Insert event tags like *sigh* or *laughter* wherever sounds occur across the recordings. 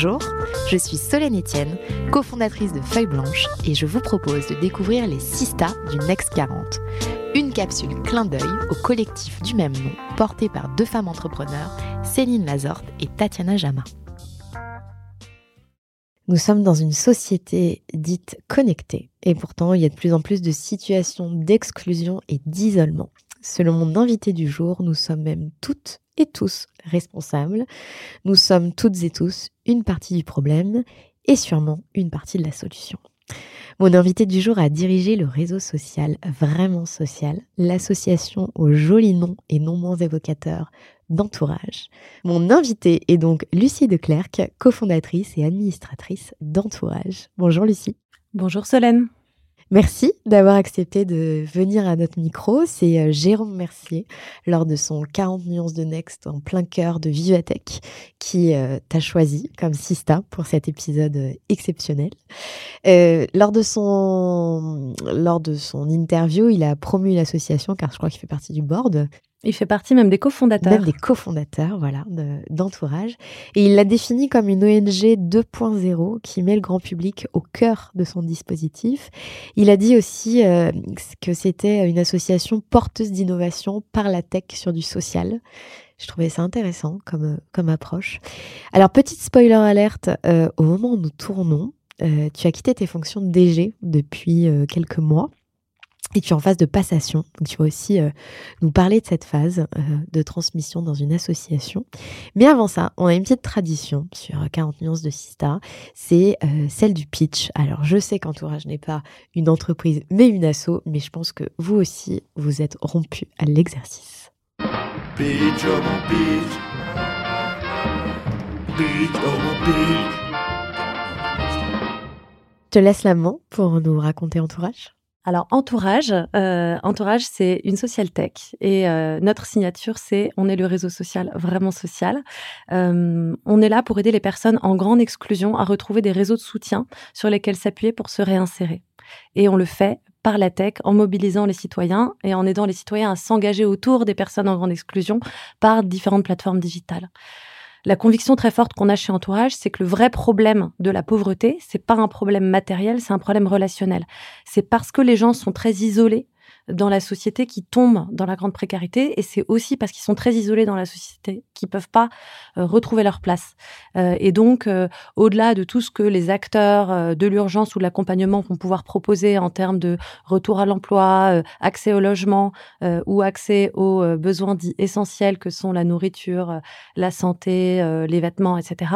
Bonjour, je suis Solène Etienne, cofondatrice de Feuille Blanche et je vous propose de découvrir les Sista du Next 40. Une capsule clin d'œil au collectif du même nom porté par deux femmes entrepreneurs, Céline Lazorte et Tatiana Jama. Nous sommes dans une société dite connectée et pourtant il y a de plus en plus de situations d'exclusion et d'isolement. Selon mon invité du jour, nous sommes même toutes et tous responsables. Nous sommes toutes et tous une partie du problème et sûrement une partie de la solution. Mon invité du jour a dirigé le réseau social Vraiment Social, l'association au joli nom et non moins évocateur d'entourage. Mon invité est donc Lucie Declercq, cofondatrice et administratrice d'entourage. Bonjour Lucie. Bonjour Solène. Merci d'avoir accepté de venir à notre micro. C'est euh, Jérôme Mercier, lors de son 40 nuances de Next en plein cœur de Vivatech, qui euh, t'a choisi comme Sista pour cet épisode euh, exceptionnel. lors, de son, lors de son interview, il a promu l'association, car je crois qu'il fait partie du board, il fait partie même des cofondateurs. Même des cofondateurs, voilà, d'entourage. Et il l'a défini comme une ONG 2.0 qui met le grand public au cœur de son dispositif. Il a dit aussi euh, que c'était une association porteuse d'innovation par la tech sur du social. Je trouvais ça intéressant comme, comme approche. Alors, petite spoiler alerte, euh, au moment où nous tournons, euh, tu as quitté tes fonctions de DG depuis quelques mois et tu es en phase de passation. Donc, tu vas aussi euh, nous parler de cette phase euh, de transmission dans une association. Mais avant ça, on a une petite tradition sur 40 nuances de Sista. C'est euh, celle du pitch. Alors, je sais qu'Entourage n'est pas une entreprise, mais une asso. Mais je pense que vous aussi, vous êtes rompu à l'exercice. Pitch, oh mon pitch. Pitch, oh mon pitch. Je te laisse la main pour nous raconter Entourage. Alors Entourage, euh, Entourage, c'est une social tech et euh, notre signature, c'est on est le réseau social vraiment social. Euh, on est là pour aider les personnes en grande exclusion à retrouver des réseaux de soutien sur lesquels s'appuyer pour se réinsérer. Et on le fait par la tech en mobilisant les citoyens et en aidant les citoyens à s'engager autour des personnes en grande exclusion par différentes plateformes digitales. La conviction très forte qu'on a chez Entourage, c'est que le vrai problème de la pauvreté, c'est pas un problème matériel, c'est un problème relationnel. C'est parce que les gens sont très isolés dans la société qui tombent dans la grande précarité et c'est aussi parce qu'ils sont très isolés dans la société qu'ils peuvent pas euh, retrouver leur place. Euh, et donc, euh, au-delà de tout ce que les acteurs de l'urgence ou de l'accompagnement vont pouvoir proposer en termes de retour à l'emploi, accès au logement ou accès aux besoins dits essentiels que sont la nourriture, la santé, les vêtements, etc.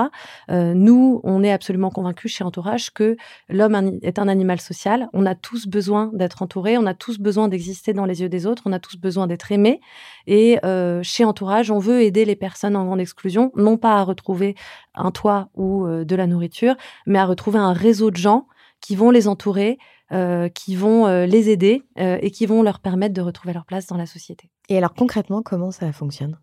nous, on est absolument convaincus chez Entourage que l'homme est un animal social. On a tous besoin d'être entouré, on a tous besoin d'exister exister dans les yeux des autres. On a tous besoin d'être aimés. Et euh, chez Entourage, on veut aider les personnes en grande exclusion, non pas à retrouver un toit ou euh, de la nourriture, mais à retrouver un réseau de gens qui vont les entourer, euh, qui vont les aider et qui vont leur permettre de retrouver leur place dans la société. Et alors concrètement, comment ça fonctionne?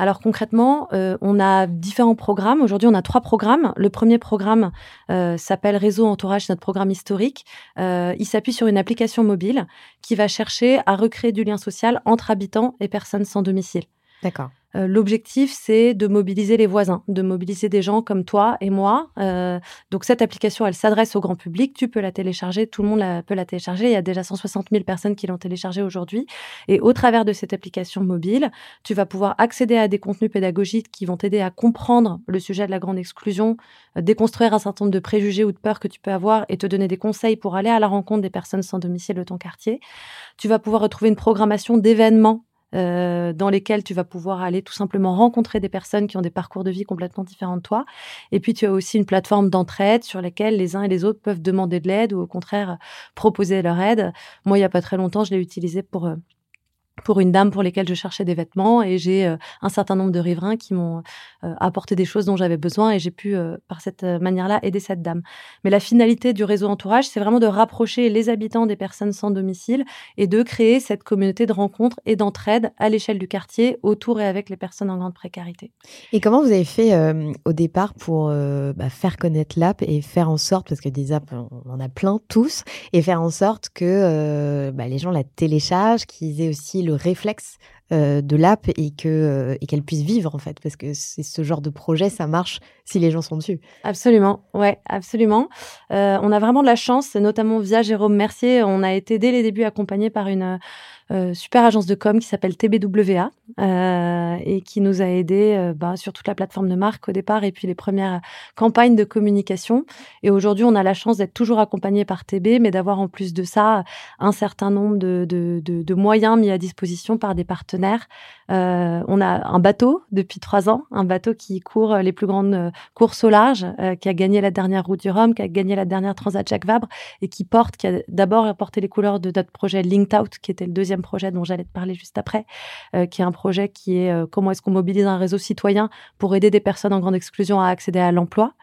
Alors concrètement, euh, on a différents programmes. Aujourd'hui, on a trois programmes. Le premier programme euh, s'appelle Réseau Entourage, notre programme historique. Euh, il s'appuie sur une application mobile qui va chercher à recréer du lien social entre habitants et personnes sans domicile. D'accord. Euh, l'objectif, c'est de mobiliser les voisins, de mobiliser des gens comme toi et moi. Euh, donc cette application, elle s'adresse au grand public. Tu peux la télécharger, tout le monde peut la télécharger. Il y a déjà 160 000 personnes qui l'ont téléchargée aujourd'hui. Et au travers de cette application mobile, tu vas pouvoir accéder à des contenus pédagogiques qui vont t'aider à comprendre le sujet de la grande exclusion, euh, déconstruire un certain nombre de préjugés ou de peurs que tu peux avoir et te donner des conseils pour aller à la rencontre des personnes sans domicile de ton quartier. Tu vas pouvoir retrouver une programmation d'événements euh, dans lesquels tu vas pouvoir aller tout simplement rencontrer des personnes qui ont des parcours de vie complètement différents de toi. Et puis tu as aussi une plateforme d'entraide sur laquelle les uns et les autres peuvent demander de l'aide ou au contraire proposer leur aide. Moi, il n'y a pas très longtemps, je l'ai utilisé pour euh, pour une dame pour lesquelles je cherchais des vêtements et j'ai euh, un certain nombre de riverains qui m'ont euh, apporté des choses dont j'avais besoin et j'ai pu euh, par cette manière-là aider cette dame. Mais la finalité du réseau entourage, c'est vraiment de rapprocher les habitants des personnes sans domicile et de créer cette communauté de rencontres et d'entraide à l'échelle du quartier autour et avec les personnes en grande précarité. Et comment vous avez fait au départ pour bah, faire connaître l'app et faire en sorte, parce que des apps, on en a plein tous, et faire en sorte que bah, les gens la téléchargent, qu'ils aient aussi le réflexe euh, de l'app euh, et qu'elle puisse vivre en fait parce que c'est ce genre de projet ça marche si les gens sont dessus. Absolument, ouais, absolument. Euh, on a vraiment de la chance, notamment via Jérôme Mercier, on a été dès les débuts accompagné par une euh, super agence de com qui s'appelle TBWA euh, et qui nous a aidés bah, sur toute la plateforme de marque au départ et puis les premières campagnes de communication. Et aujourd'hui, on a la chance d'être toujours accompagné par TB, mais d'avoir en plus de ça un certain nombre de, de, de, de moyens mis à disposition par des partenaires. Euh, on a un bateau depuis trois ans, un bateau qui court les plus grandes courses au large, qui a gagné la dernière route du Rhum, qui a gagné la dernière Transat Jacques Vabre et qui porte, qui a d'abord porté les couleurs de notre projet Linked Out, qui était le deuxième projet dont j'allais te parler juste après, euh, qui est un projet qui est euh, comment est-ce qu'on mobilise un réseau citoyen pour aider des personnes en grande exclusion à accéder à l'emploi,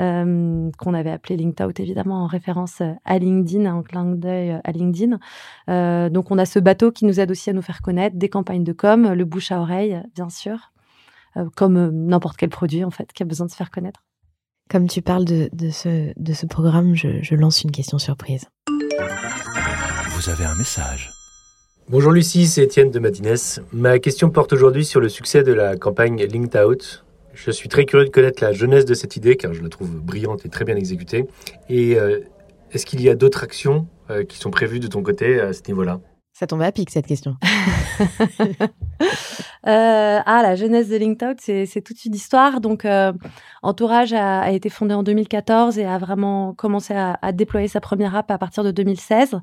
euh, qu'on avait appelé Linked Out évidemment en référence à LinkedIn, en clin d'œil à LinkedIn. donc on a ce bateau qui nous aide aussi à nous faire connaître, des campagnes de com, le bouche à oreille bien sûr, comme n'importe quel produit en fait qui a besoin de se faire connaître. Comme tu parles de, ce, de ce programme, je, je lance une question surprise. Vous avez un message. Bonjour Lucie, c'est Étienne de Madines. Ma question porte aujourd'hui sur le succès de la campagne Linked Out. Je suis très curieux de connaître la jeunesse de cette idée car je la trouve brillante et très bien exécutée. Et euh, est-ce qu'il y a d'autres actions euh, qui sont prévues de ton côté à ce niveau-là? Ça tombe à pic cette question. *laughs* Euh, ah, la jeunesse de LinkedOut, c'est toute une histoire. Donc, euh, Entourage a, été fondé en 2014 et a vraiment commencé à, déployer sa première app à partir de 2016.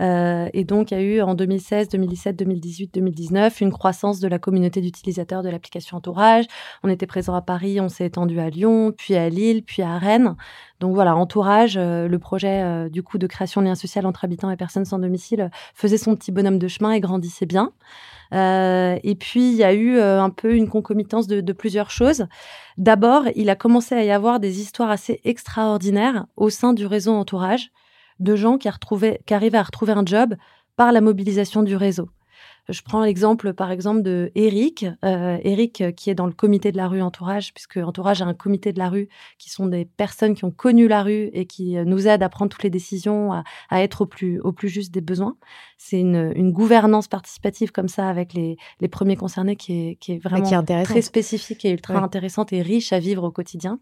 Euh, et donc, a eu en 2016, 2017, 2018, 2019 une croissance de la communauté d'utilisateurs de l'application Entourage. On était présent à Paris, on s'est étendu à Lyon, puis à Lille, puis à Rennes. Donc voilà, Entourage, le projet du coup de création de liens sociaux entre habitants et personnes sans domicile faisait son petit bonhomme de chemin et grandissait bien. Euh, et puis, il y a eu euh, un peu une concomitance de, plusieurs choses. D'abord, il a commencé à y avoir des histoires assez extraordinaires au sein du réseau entourage de gens qui, qui arrivaient à retrouver un job par la mobilisation du réseau. Je prends l'exemple, par exemple, de Eric. Euh, Eric, euh, qui est dans le comité de la rue Entourage, puisque Entourage a un comité de la rue qui sont des personnes qui ont connu la rue et qui euh, nous aident à prendre toutes les décisions, à, être au plus, au plus juste des besoins. C'est une, une, gouvernance participative comme ça avec les, les premiers concernés qui est, qui est vraiment très spécifique et ultra intéressante et riche à vivre au quotidien.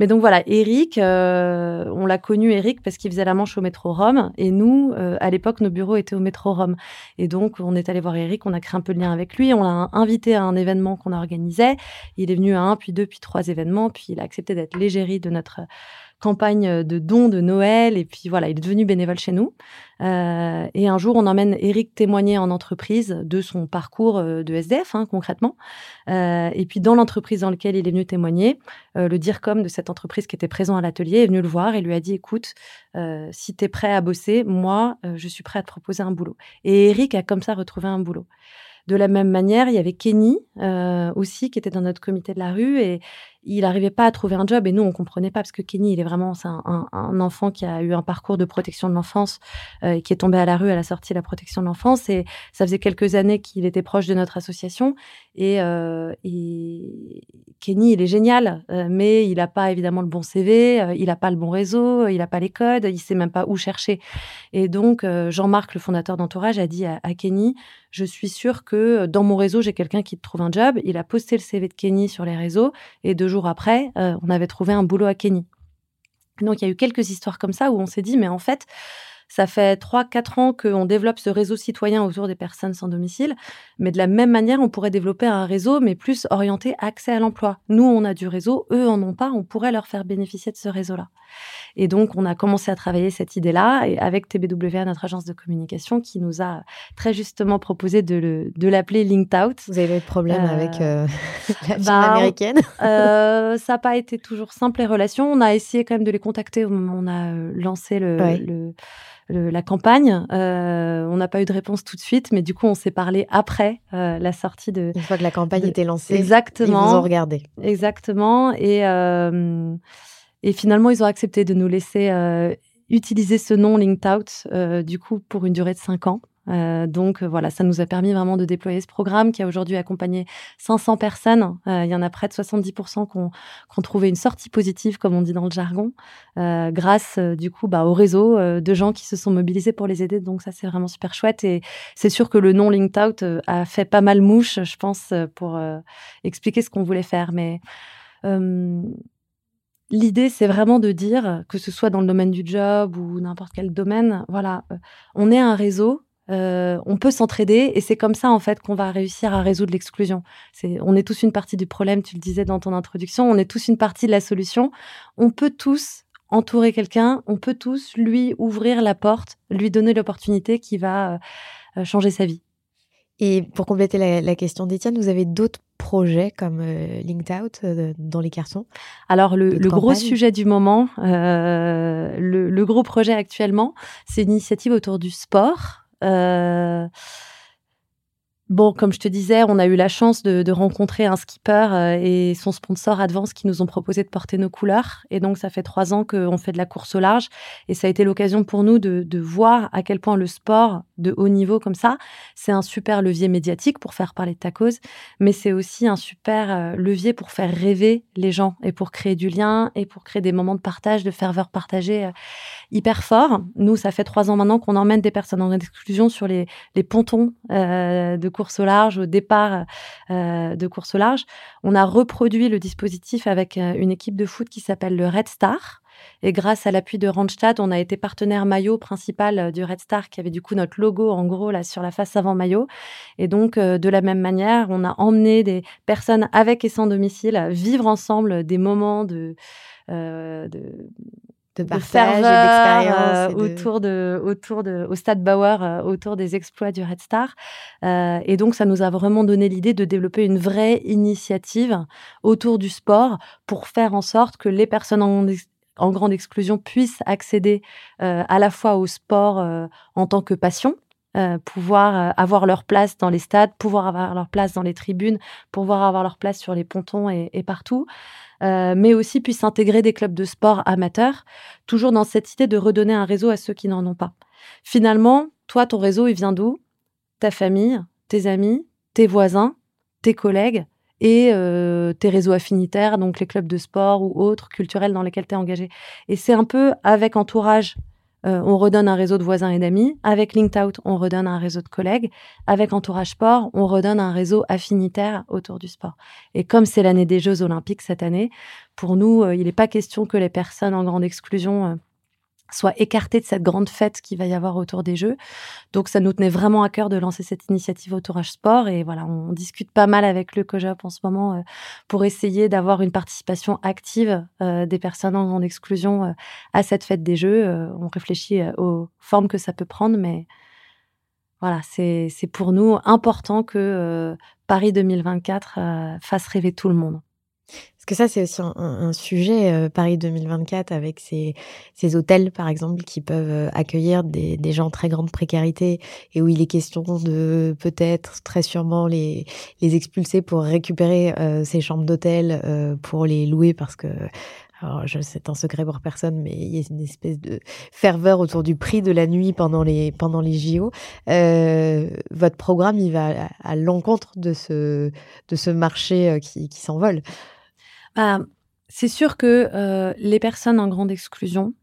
Mais donc voilà, Eric, euh, on l'a connu Eric parce qu'il faisait la manche au métro Rome et nous, euh, à l'époque, nos bureaux étaient au métro Rome. Et donc on est allé voir Eric, on a créé un peu de lien avec lui, on l'a invité à un événement qu'on organisait. Il est venu à un, puis deux, puis trois événements, puis il a accepté d'être l'égérie de notre campagne de dons de Noël. Et puis voilà, il est devenu bénévole chez nous. Euh, et un jour, on emmène Eric témoigner en entreprise de son parcours euh, de SDF, hein, concrètement. Euh, et puis dans l'entreprise dans laquelle il est venu témoigner, le DIRCOM de cette entreprise qui était présent à l'atelier est venu le voir et lui a dit, écoute, si tu es prêt à bosser, moi, je suis prêt à te proposer un boulot. Et Eric a comme ça retrouvé un boulot. De la même manière, il y avait Kenny aussi qui était dans notre comité de la rue et, il n'arrivait pas à trouver un job et nous on comprenait pas parce que Kenny il est vraiment c'est un, un, enfant qui a eu un parcours de protection de l'enfance euh, qui est tombé à la rue à la sortie de la protection de l'enfance. Et ça faisait quelques années qu'il était proche de notre association. Et, euh, Kenny il est génial euh, mais il n'a pas évidemment le bon CV il n'a pas le bon réseau il n'a pas les codes il sait même pas où chercher. Et donc Jean-Marc le fondateur d'Entourage a dit à, à Kenny je suis sûre que dans mon réseau j'ai quelqu'un qui te trouve un job il a posté le CV de Kenny sur les réseaux et de jours après, euh, on avait trouvé un boulot à Kenny. Donc il y a eu quelques histoires comme ça où on s'est dit, mais en fait, ça fait 3-4 ans qu'on développe ce réseau citoyen autour des personnes sans domicile, mais de la même manière, on pourrait développer un réseau, mais plus orienté accès à l'emploi. Nous, on a du réseau, eux en ont pas, on pourrait leur faire bénéficier de ce réseau-là. Et donc, on a commencé à travailler cette idée-là, et avec TBWA, notre agence de communication, qui nous a très justement proposé de, l'appeler Linked Out. Vous avez eu de problème avec euh, *laughs* la bah, américaine euh, *laughs* Ça n'a pas été toujours simple les relations. On a essayé quand même de les contacter au moment où on a euh, lancé le la campagne. Euh, on n'a pas eu de réponse tout de suite, mais du coup, on s'est parlé après euh, la sortie de. Une fois que la campagne était lancée. Exactement. Ils vous ont regardé. Exactement. Et, euh, et finalement, ils ont accepté de nous laisser utiliser ce nom Linked Out, du coup, pour une durée de cinq ans. Euh, donc voilà, ça nous a permis vraiment de déployer ce programme qui a aujourd'hui accompagné 500 personnes. Euh, il y en a près de 70% qui ont, trouvé une sortie positive, comme on dit dans le jargon, euh, grâce du coup bah, au réseau de gens qui se sont mobilisés pour les aider. Donc ça, c'est vraiment super chouette. Et c'est sûr que le nom Linked Out a fait pas mal mouche, je pense, pour expliquer ce qu'on voulait faire. Mais L'idée, c'est vraiment de dire, que ce soit dans le domaine du job ou n'importe quel domaine, voilà, on est un réseau euh, on peut s'entraider et c'est comme ça en fait qu'on va réussir à résoudre l'exclusion. on est tous une partie du problème, tu le disais dans ton introduction, on est tous une partie de la solution. On peut tous entourer quelqu'un, on peut tous lui ouvrir la porte, lui donner l'opportunité qui va euh, changer sa vie. Et pour compléter la, question d'Étienne, vous avez d'autres projets comme euh, Linked Out dans les cartons? Alors le, gros sujet du moment, le, gros projet actuellement, c'est une initiative autour du sport. Euh, Bon, comme je te disais, on a eu la chance de, rencontrer un skipper euh, et son sponsor Advance qui nous ont proposé de porter nos couleurs. Et donc, ça fait trois ans qu'on fait de la course au large. Et ça a été l'occasion pour nous de, voir à quel point le sport de haut niveau comme ça, c'est un super levier médiatique pour faire parler de ta cause, mais c'est aussi un super euh, levier pour faire rêver les gens et pour créer du lien et pour créer des moments de partage, de ferveur partagée hyper fort. Nous, ça fait trois ans maintenant qu'on emmène des personnes en exclusion sur les, les pontons de course au large, au départ euh, de course au large, on a reproduit le dispositif avec euh, une équipe de foot qui s'appelle le Red Star. Et grâce à l'appui de Randstad, on a été partenaire maillot principal euh, du Red Star, qui avait du coup notre logo en gros là sur la face avant maillot. Et donc, de la même manière, on a emmené des personnes avec et sans domicile vivre ensemble des moments de, de de partage et d'expérience euh, autour de autour de au Stade Bauer euh, autour des exploits du Red Star. Euh, et donc ça nous a vraiment donné l'idée de développer une vraie initiative autour du sport pour faire en sorte que les personnes en, en grande exclusion puissent accéder à la fois au sport en tant que passion pouvoir avoir leur place dans les stades, pouvoir avoir leur place dans les tribunes, pouvoir avoir leur place sur les pontons et, partout. Euh, mais aussi puissent intégrer des clubs de sport amateurs, toujours dans cette idée de redonner un réseau à ceux qui n'en ont pas. Finalement, toi, ton réseau, il vient d'où? Ta famille, tes amis, tes voisins, tes collègues et euh, tes réseaux affinitaires, donc les clubs de sport ou autres culturels dans lesquels tu es engagé. Et c'est un peu avec entourage euh, on redonne un réseau de voisins et d'amis. Avec Linked Out, on redonne un réseau de collègues. Avec Entourage Sport, on redonne un réseau affinitaire autour du sport. Et comme c'est l'année des Jeux Olympiques cette année, pour nous, euh, il n'est pas question que les personnes en grande exclusion euh, soit écarté de cette grande fête qui va y avoir autour des Jeux. Donc, ça nous tenait vraiment à cœur de lancer cette initiative Autourage Sport. Et voilà, on discute pas mal avec le COJOP en ce moment euh, pour essayer d'avoir une participation active euh, des personnes en exclusion euh, à cette fête des Jeux. on réfléchit aux formes que ça peut prendre, mais voilà, c'est pour nous important que Paris 2024 fasse rêver tout le monde. Parce que ça, c'est aussi un, sujet, euh, Paris 2024, avec ces, ces, hôtels, par exemple, qui peuvent euh, accueillir des, des, gens en très grande précarité et où il est question de peut-être, très sûrement, les, les expulser pour récupérer euh, ces chambres d'hôtel pour les louer parce que alors, c'est un secret pour personne, mais il y a une espèce de ferveur autour du prix de la nuit pendant les, pendant les JO. Euh, votre programme, il va à, l'encontre de ce, de ce marché euh, qui, qui s'envole. Bah, c'est sûr que euh, les personnes en grande exclusion,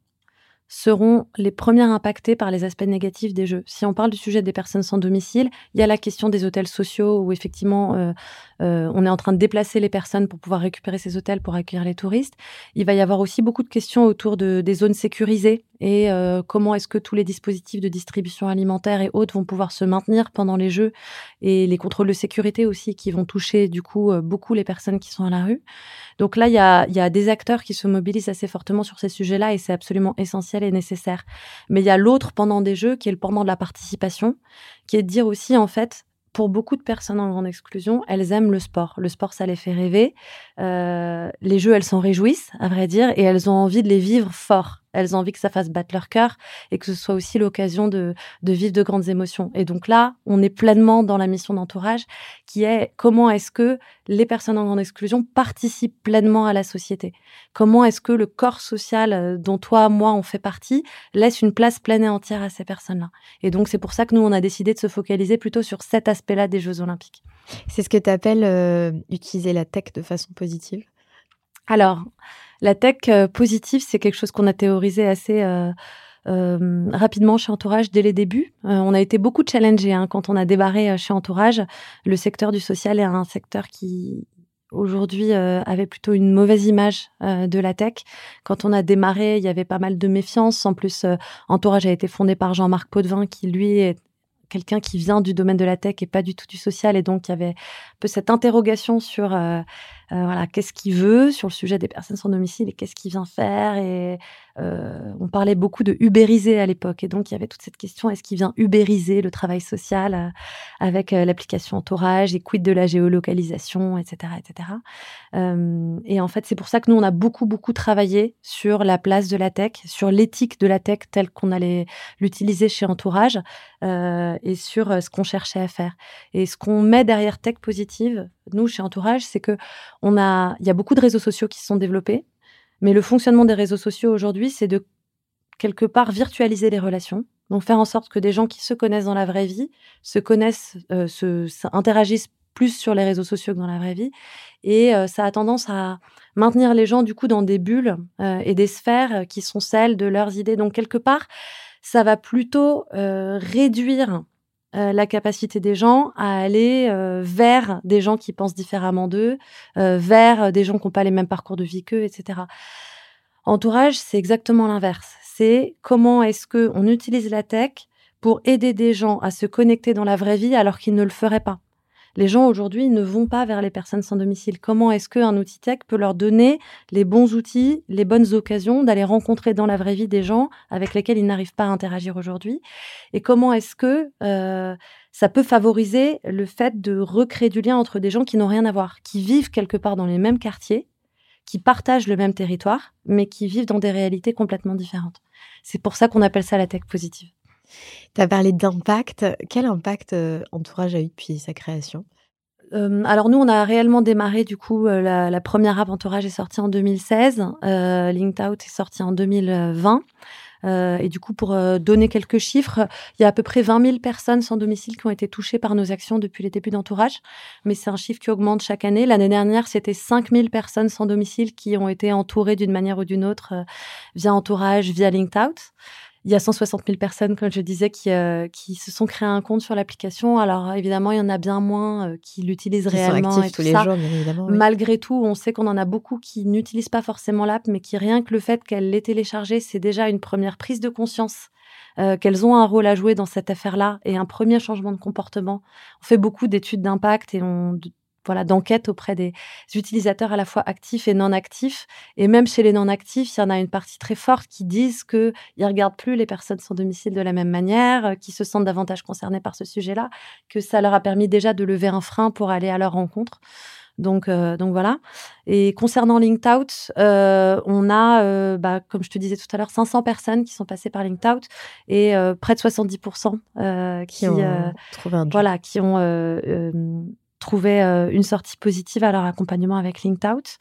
seront les premières impactées par les aspects négatifs des jeux. Si on parle du sujet des personnes sans domicile, il y a la question des hôtels sociaux où effectivement euh, euh, on est en train de déplacer les personnes pour pouvoir récupérer ces hôtels pour accueillir les touristes. Il va y avoir aussi beaucoup de questions autour de, des zones sécurisées et euh, comment est-ce que tous les dispositifs de distribution alimentaire et autres vont pouvoir se maintenir pendant les jeux et les contrôles de sécurité aussi qui vont toucher du coup beaucoup les personnes qui sont à la rue. Donc là, il y a des acteurs qui se mobilisent assez fortement sur ces sujets-là et c'est absolument essentiel et nécessaire. Mais il y a l'autre pendant des jeux qui est le pendant de la participation, qui est de dire aussi en fait, pour beaucoup de personnes en grande exclusion, elles aiment le sport. Le sport, ça les fait rêver. Euh, les jeux, elles s'en réjouissent, à vrai dire, et elles ont envie de les vivre fort. Elles ont envie que ça fasse battre leur cœur et que ce soit aussi l'occasion de, de vivre de grandes émotions. Et donc là, on est pleinement dans la mission d'entourage qui est comment est-ce que les personnes en grande exclusion participent pleinement à la société? Comment est-ce que le corps social euh, dont toi, moi, on fait partie laisse une place pleine et entière à ces personnes-là? Et donc, c'est pour ça que nous, on a décidé de se focaliser plutôt sur cet aspect-là des Jeux olympiques. C'est ce que tu appelles euh, utiliser la tech de façon positive? Alors, la tech euh, positive, c'est quelque chose qu'on a théorisé assez euh, euh, rapidement chez Entourage dès les débuts. on a été beaucoup challengés hein, quand on a débarré chez Entourage. Le secteur du social est un secteur qui aujourd'hui avait plutôt une mauvaise image de la tech. Quand on a démarré, il y avait pas mal de méfiance. En plus, Entourage a été fondé par Jean-Marc Potvin, qui lui est quelqu'un qui vient du domaine de la tech et pas du tout du social. Et donc, il y avait un peu cette interrogation sur euh, voilà, qu'est-ce qu'il veut sur le sujet des personnes sans domicile et qu'est-ce qu'il vient faire. Euh, on parlait beaucoup de ubériser à l'époque. Et donc, il y avait toute cette question est-ce qu'il vient ubériser le travail social euh, avec l'application entourage et quid de la géolocalisation, etc. etc. et en fait, c'est pour ça que nous, on a beaucoup, beaucoup travaillé sur la place de la tech, sur l'éthique de la tech telle qu'on allait l'utiliser chez Entourage et sur ce qu'on cherchait à faire. Et ce qu'on met derrière tech positive, nous, chez Entourage, c'est que on a, il y a beaucoup de réseaux sociaux qui se sont développés, mais le fonctionnement des réseaux sociaux aujourd'hui, c'est de quelque part virtualiser les relations. Donc faire en sorte que des gens qui se connaissent dans la vraie vie se connaissent, euh, se, interagissent plus sur les réseaux sociaux que dans la vraie vie. Et euh, ça a tendance à maintenir les gens du coup dans des bulles euh, et des sphères qui sont celles de leurs idées. Donc quelque part, ça va plutôt réduire euh, la capacité des gens à aller euh, vers des gens qui pensent différemment d'eux, euh, vers des gens qui n'ont pas les mêmes parcours de vie qu'eux, etc. Entourage, c'est exactement l'inverse. C'est comment est-ce que on utilise la tech pour aider des gens à se connecter dans la vraie vie alors qu'ils ne le feraient pas les gens aujourd'hui ne vont pas vers les personnes sans domicile. Comment est-ce qu'un outil tech peut leur donner les bons outils, les bonnes occasions d'aller rencontrer dans la vraie vie des gens avec lesquels ils n'arrivent pas à interagir aujourd'hui? Et comment est-ce que euh, ça peut favoriser le fait de recréer du lien entre des gens qui n'ont rien à voir, qui vivent quelque part dans les mêmes quartiers, qui partagent le même territoire, mais qui vivent dans des réalités complètement différentes? C'est pour ça qu'on appelle ça la tech positive. Tu as parlé d'impact. Quel impact euh, Entourage a eu depuis sa création? Euh, alors nous, on a réellement démarré du coup euh, la, première app Entourage est sortie en 2016, Linked Out est sorti en 2020. et du coup, pour donner quelques chiffres, il y a à peu près 20 000 personnes sans domicile qui ont été touchées par nos actions depuis les débuts d'entourage. Mais c'est un chiffre qui augmente chaque année. L'année dernière, c'était 5 000 personnes sans domicile qui ont été entourées d'une manière ou d'une autre via entourage, via Linked Out il y a 160 000 personnes, comme je disais, qui, euh, qui se sont créés un compte sur l'application. Alors évidemment, il y en a bien moins euh, qui l'utilisent réellement. Sont tous les jours, bien évidemment. Malgré tout, on sait qu'on en a beaucoup qui n'utilisent pas forcément l'app, mais qui rien que le fait qu'elle l'ait téléchargée, c'est déjà une première prise de conscience euh, qu'elles ont un rôle à jouer dans cette affaire-là et un premier changement de comportement. On fait beaucoup d'études d'impact et on voilà, d'enquête auprès des utilisateurs à la fois actifs et non actifs. Et même chez les non actifs, il y en a une partie très forte qui disent qu'ils ne regardent plus les personnes sans domicile de la même manière, euh, qui se sentent davantage concernés par ce sujet-là, que ça leur a permis déjà de lever un frein pour aller à leur rencontre. Donc, euh, donc voilà. Et concernant LinkedOut, Out, euh, on a, euh, bah, comme je te disais tout à l'heure, 500 personnes qui sont passées par LinkedOut Out et près de 70% qui, qui, ont trouvé un voilà, qui ont trouvé une sortie positive à leur accompagnement avec LinkedOut. Out.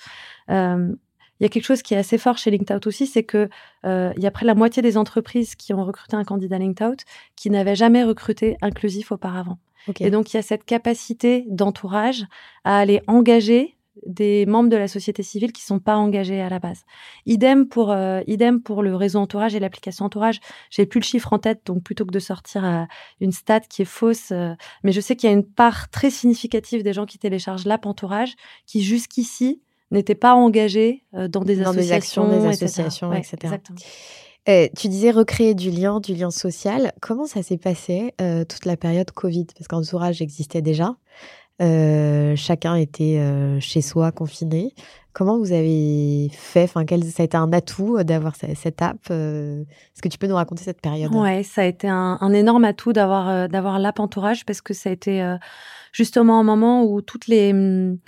il y a quelque chose qui est assez fort chez LinkedOut Out aussi, c'est que il y a près de la moitié des entreprises qui ont recruté un candidat LinkedOut Out qui n'avaient jamais recruté inclusif auparavant. Et donc, il y a cette capacité d'entourage à aller engager des membres de la société civile qui sont pas engagés à la base. Idem pour euh, idem pour le réseau entourage et l'application entourage. J'ai plus le chiffre en tête, donc plutôt que de sortir euh, une stat qui est fausse, euh, mais je sais qu'il y a une part très significative des gens qui téléchargent l'app entourage qui jusqu'ici n'étaient pas engagés dans des dans associations, des actions, des associations, etc. Euh, tu disais recréer du lien, du lien social. Comment ça s'est passé euh, toute la période Covid? Parce qu'Entourage existait déjà. Euh, chacun était chez soi, confiné. Comment vous avez fait enfin, quel, Ça a été un atout d'avoir cette app Est-ce que tu peux nous raconter cette période? Ouais, ça a été un, énorme atout d'avoir d'avoir l'app Entourage parce que ça a été justement un moment où toutes les hum,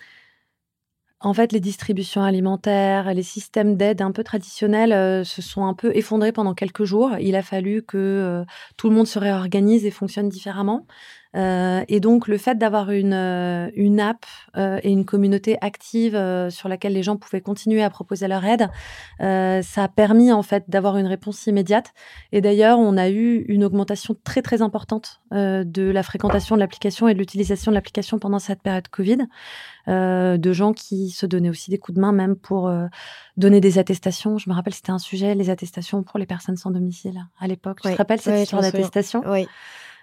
en fait, les distributions alimentaires, les systèmes d'aide un peu traditionnels euh, se sont un peu effondrés pendant quelques jours. Il a fallu que euh, tout le monde se réorganise et fonctionne différemment. Euh, et donc, le fait d'avoir une, euh, une app euh, et une communauté active sur laquelle les gens pouvaient continuer à proposer leur aide, ça a permis en fait d'avoir une réponse immédiate. Et d'ailleurs, on a eu une augmentation très très importante de la fréquentation de l'application et de l'utilisation de l'application pendant cette période Covid. de gens qui se donnaient aussi des coups de main même pour donner des attestations. Je me rappelle, c'était un sujet, les attestations pour les personnes sans domicile à l'époque. Tu te rappelles cette histoire d'attestation? Oui.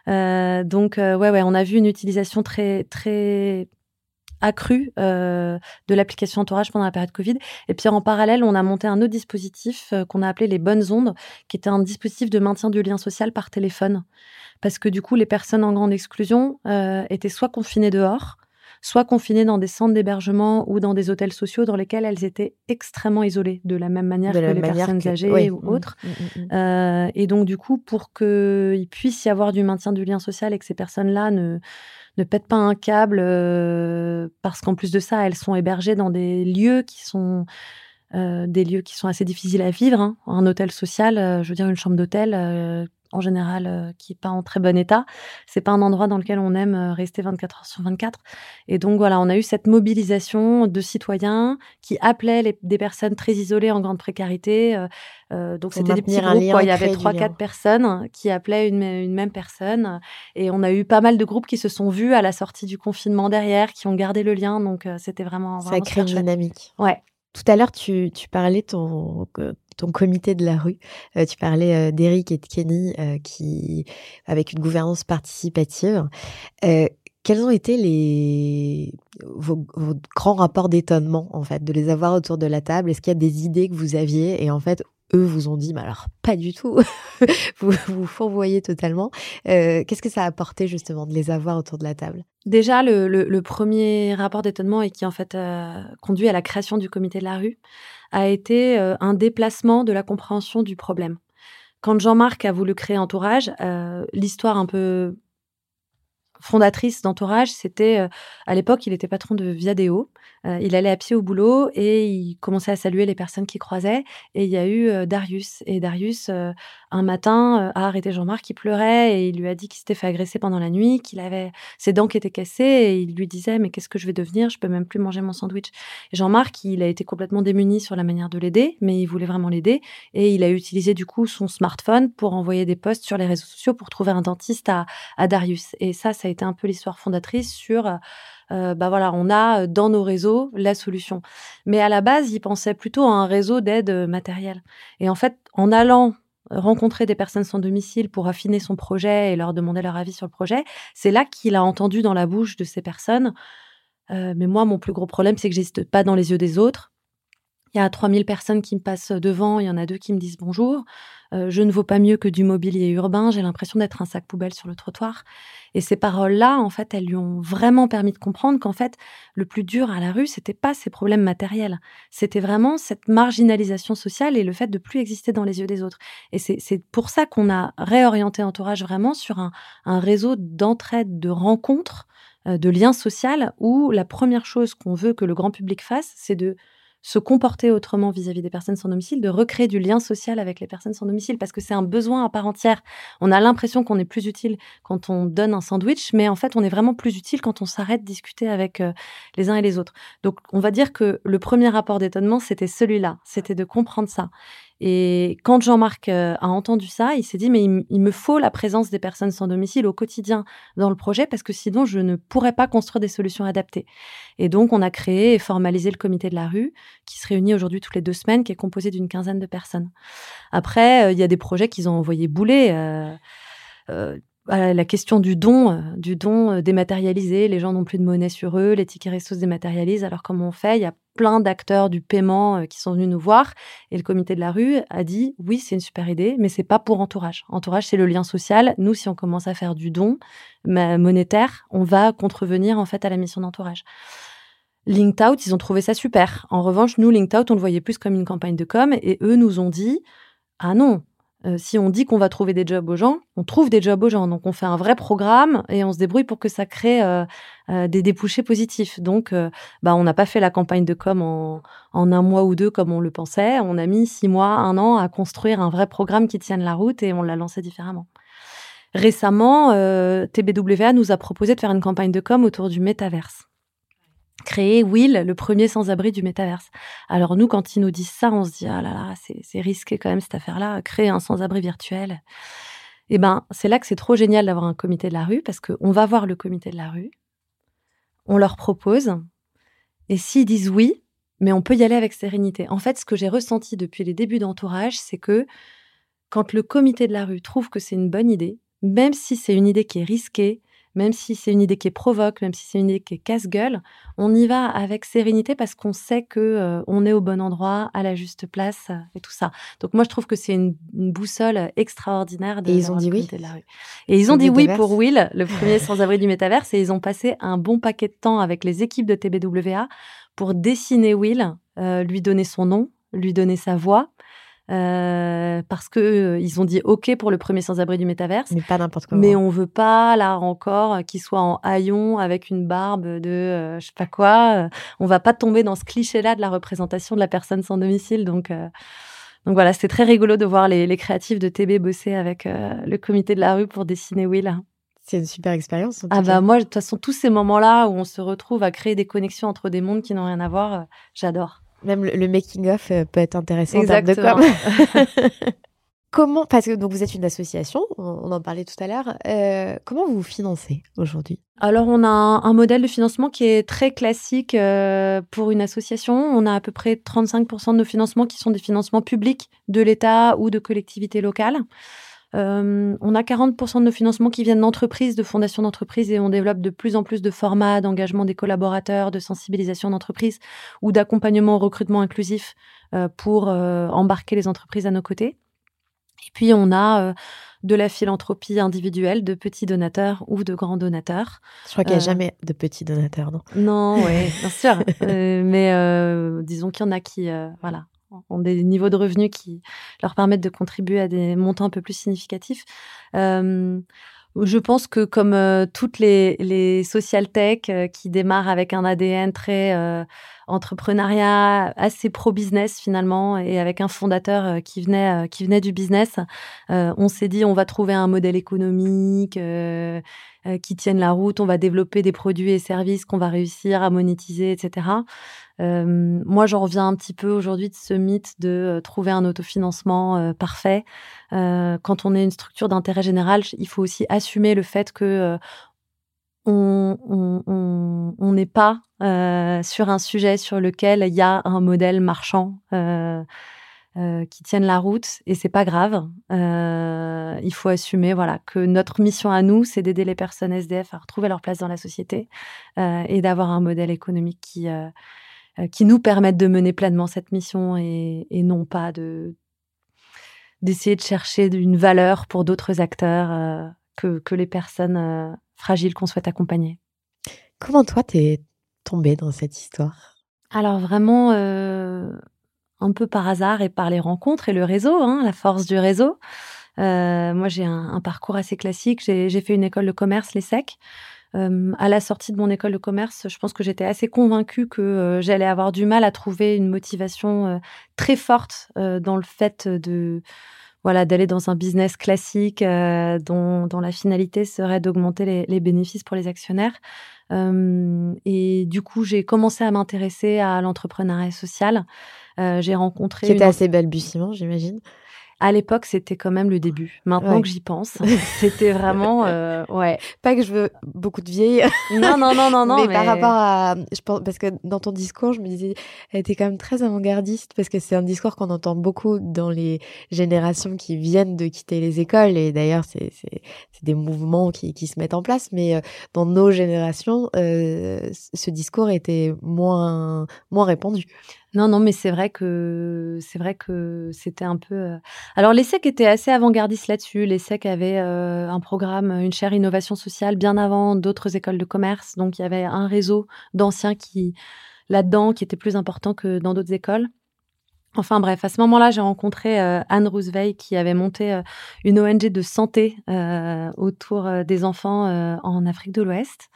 Euh, donc, euh, ouais, ouais, on a vu une utilisation très, très accrue euh, de l'application Entourage pendant la période Covid. Et puis en parallèle, on a monté un autre dispositif qu'on a appelé les bonnes ondes, qui était un dispositif de maintien du lien social par téléphone. Parce que du coup, les personnes en grande exclusion étaient soit confinées dehors, soit confinées dans des centres d'hébergement ou dans des hôtels sociaux dans lesquels elles étaient extrêmement isolées, de la même manière que les personnes âgées ou mmh, autres. Mmh, mmh, euh, et donc, du coup, pour qu'il puisse y avoir du maintien du lien social et que ces personnes-là ne, ne pètent pas un câble, euh, parce qu'en plus de ça, elles sont hébergées dans des lieux qui sont... Euh, des lieux qui sont assez difficiles à vivre. Hein. Un hôtel social, je veux dire une chambre d'hôtel, en général euh, qui est pas en très bon état. C'est pas un endroit dans lequel on aime euh, rester 24 heures sur 24. Et donc voilà, on a eu cette mobilisation de citoyens qui appelaient des personnes très isolées en grande précarité. Euh, donc c'était des petits groupes, il y avait trois quatre personnes qui appelaient une, une, même personne. Et on a eu pas mal de groupes qui se sont vus à la sortie du confinement derrière, qui ont gardé le lien. Donc c'était vraiment, vraiment ça crée une dynamique. Ouais. Tout à l'heure, tu, tu parlais ton, ton comité de la rue. Euh, tu parlais euh, d'Eric et de Kenny euh, qui, avec une gouvernance participative. quels ont été les vos, grands rapports d'étonnement en fait de les avoir autour de la table? Est-ce qu'il y a des idées que vous aviez? Et en fait eux vous ont dit mais alors pas du tout *laughs* vous vous fourvoyez totalement qu'est-ce que ça a apporté justement de les avoir autour de la table? Déjà le, premier rapport d'étonnement et qui en fait conduit à la création du comité de la rue a été euh, un déplacement de la compréhension du problème. Quand Jean-Marc a voulu créer Entourage, euh, l'histoire un peu fondatrice d'Entourage, c'était euh, à l'époque, il était patron de Viadeo. Euh, il allait à pied au boulot et il commençait à saluer les personnes qu'il croisait. Et il y a eu euh, Darius. Et Darius, un matin, a arrêté Jean-Marc qui pleurait et il lui a dit qu'il s'était fait agresser pendant la nuit, qu'il avait ses dents qui étaient cassées et il lui disait mais qu'est-ce que je vais devenir? Je peux même plus manger mon sandwich. Jean-Marc, il a été complètement démuni sur la manière de l'aider, mais il voulait vraiment l'aider et il a utilisé du coup son smartphone pour envoyer des posts sur les réseaux sociaux pour trouver un dentiste à, à Darius. Et ça, ça a été un peu l'histoire fondatrice sur euh, bah voilà, on a euh, dans nos réseaux la solution. Mais à la base, il pensait plutôt à un réseau d'aide euh, matérielle. Et en fait, en allant rencontrer des personnes sans domicile pour affiner son projet et leur demander leur avis sur le projet, c'est là qu'il a entendu dans la bouche de ces personnes. mais moi, mon plus gros problème, c'est que j'existe pas dans les yeux des autres. Il y a 3000 personnes qui me passent devant, il y en a deux qui me disent bonjour. Euh, je ne vaux pas mieux que du mobilier urbain, j'ai l'impression d'être un sac poubelle sur le trottoir. Et ces paroles-là, en fait, elles lui ont vraiment permis de comprendre qu'en fait, le plus dur à la rue, c'était pas ses problèmes matériels, c'était vraiment cette marginalisation sociale et le fait de plus exister dans les yeux des autres. Et c'est pour ça qu'on a réorienté Entourage vraiment sur un, un réseau d'entraide, de rencontres de lien social où la première chose qu'on veut que le grand public fasse, c'est de se comporter autrement vis-à-vis des personnes sans domicile, de recréer du lien social avec les personnes sans domicile, parce que c'est un besoin à part entière. On a l'impression qu'on est plus utile quand on donne un sandwich, mais en fait, on est vraiment plus utile quand on s'arrête discuter avec euh, les uns et les autres. Donc, on va dire que le premier rapport d'étonnement, c'était celui-là, c'était de comprendre ça. Et quand Jean-Marc euh, a entendu ça, il s'est dit, mais il, me faut la présence des personnes sans domicile au quotidien dans le projet parce que sinon, je ne pourrais pas construire des solutions adaptées. Et donc, on a créé et formalisé le comité de la rue qui se réunit aujourd'hui toutes les deux semaines, qui est composé d'une quinzaine de personnes. Après, euh, il y a des projets qu'ils ont envoyés bouler. Euh, la question du don, euh, du don euh, dématérialisé, les gens n'ont plus de monnaie sur eux, les tickets resto se dématérialisent, alors comment on fait? Il y a plein d'acteurs du paiement euh, qui sont venus nous voir et le comité de la rue a dit oui, c'est une super idée, mais c'est pas pour entourage. Entourage, c'est le lien social. Nous, si on commence à faire du don monétaire, on va contrevenir en fait à la mission d'entourage. Linked Out, ils ont trouvé ça super. En revanche, nous, Linked Out, on le voyait plus comme une campagne de com et eux nous ont dit ah non, euh, si on dit qu'on va trouver des jobs aux gens, on trouve des jobs aux gens. Donc on fait un vrai programme et on se débrouille pour que ça crée euh, euh, des débouchés positifs. Donc bah on n'a pas fait la campagne de com en, un mois ou deux comme on le pensait. On a mis six mois, un an à construire un vrai programme qui tienne la route et on l'a lancé différemment. Récemment, TBWA nous a proposé de faire une campagne de com autour du métaverse créer Will, le premier sans-abri du métaverse. Alors nous, quand ils nous disent ça, on se dit ah là là, c'est risqué quand même cette affaire-là, créer un sans-abri virtuel. Eh ben, c'est là que c'est trop génial d'avoir un comité de la rue parce qu'on va voir le comité de la rue, on leur propose, et s'ils disent oui, mais on peut y aller avec sérénité. En fait, ce que j'ai ressenti depuis les débuts d'entourage, c'est que quand le comité de la rue trouve que c'est une bonne idée, même si c'est une idée qui est risquée, même si c'est une idée qui provoque, même si c'est une idée qui est casse-gueule, on y va avec sérénité parce qu'on sait que euh, on est au bon endroit, à la juste place euh, et tout ça. Donc moi je trouve que c'est une, boussole extraordinaire. De et ils ont dit oui. Et ils ont dit oui pour Will, le *laughs* premier sans-abri du métaverse, et ils ont passé un bon paquet de temps avec les équipes de TBWA pour dessiner Will, euh, lui donner son nom, lui donner sa voix, euh, parce que euh, ils ont dit OK pour le premier sans-abri du métaverse. Mais pas n'importe quoi. Mais on veut pas là encore qu'il soit en haillon avec une barbe de euh, je sais pas quoi. On va pas tomber dans ce cliché-là de la représentation de la personne sans domicile. Donc donc voilà, c'était très rigolo de voir les, les, créatifs de TB bosser avec le comité de la rue pour dessiner Will. C'est une super expérience. Ah bah moi, de toute façon, tous ces moments-là où on se retrouve à créer des connexions entre des mondes qui n'ont rien à voir, j'adore. Même le, making-of euh, peut être intéressant en termes de com. *laughs* *laughs* comment, parce que donc vous êtes une association, on, en parlait tout à l'heure, euh, comment vous vous financez aujourd'hui? Alors on a un, modèle de financement qui est très classique euh, pour une association. On a à peu près 35% de nos financements qui sont des financements publics de l'État ou de collectivités locales. Euh, on a 40% de nos financements qui viennent d'entreprises, de fondations d'entreprises, et on développe de plus en plus de formats d'engagement des collaborateurs, de sensibilisation d'entreprises ou d'accompagnement au recrutement inclusif euh, pour euh, embarquer les entreprises à nos côtés. Et puis on a de la philanthropie individuelle, de petits donateurs ou de grands donateurs. Je crois qu'il n'y a jamais de petits donateurs, non? Non, oui, bien sûr. *laughs* mais disons qu'il y en a qui, voilà, ont des niveaux de revenus qui leur permettent de contribuer à des montants un peu plus significatifs. Euh, je pense que comme euh, toutes les, social tech euh, qui démarrent avec un ADN très entrepreneuriat, assez pro-business finalement, et avec un fondateur qui venait, qui venait du business, on s'est dit on va trouver un modèle économique qui tienne la route, on va développer des produits et services qu'on va réussir à monétiser, etc. Euh, moi, j'en reviens un petit peu aujourd'hui de ce mythe de euh, trouver un autofinancement euh, parfait. quand on est une structure d'intérêt général, il faut aussi assumer le fait que on n'est pas sur un sujet sur lequel il y a un modèle marchand qui tienne la route et c'est pas grave. il faut assumer voilà que notre mission à nous, c'est d'aider les personnes SDF à retrouver leur place dans la société et d'avoir un modèle économique qui euh, qui nous permettent de mener pleinement cette mission et, non pas de d'essayer de chercher une valeur pour d'autres acteurs euh, que, que, les personnes euh, fragiles qu'on souhaite accompagner. Comment toi t'es tombée dans cette histoire? Alors vraiment un peu par hasard et par les rencontres et le réseau, hein, la force du réseau. moi j'ai un, un, parcours assez classique. J'ai fait une école de commerce, l'ESSEC. À la sortie de mon école de commerce, je pense que j'étais assez convaincue que j'allais avoir du mal à trouver une motivation très forte dans le fait de voilà d'aller dans un business classique dont, dont, la finalité serait d'augmenter les, les, bénéfices pour les actionnaires. et du coup, j'ai commencé à m'intéresser à l'entrepreneuriat social. j'ai rencontré. Qui était assez balbutiement, j'imagine. À l'époque, c'était quand même le début. Maintenant que j'y pense, *laughs* c'était vraiment, euh, ouais. Pas que je veux beaucoup de vieilles. Non, non, non, non, non. Mais, par rapport à, je pense, parce que dans ton discours, je me disais, elle était quand même très avant-gardiste parce que c'est un discours qu'on entend beaucoup dans les générations qui viennent de quitter les écoles et d'ailleurs, c'est, c'est, c'est des mouvements qui, qui se mettent en place. Mais euh, dans nos générations, euh, ce discours était moins, moins répandu. Non, non, mais c'est vrai que c'est vrai que c'était un peu. Euh, alors l'ESSEC était assez avant-gardiste là-dessus. L'ESSEC avait euh, un programme, une chaire innovation sociale bien avant d'autres écoles de commerce. Donc il y avait un réseau d'anciens qui là-dedans qui était plus important que dans d'autres écoles. Enfin bref, à ce moment-là, j'ai rencontré euh, Anne Roosevelt qui avait monté une ONG de santé autour des enfants en Afrique de l'Ouest.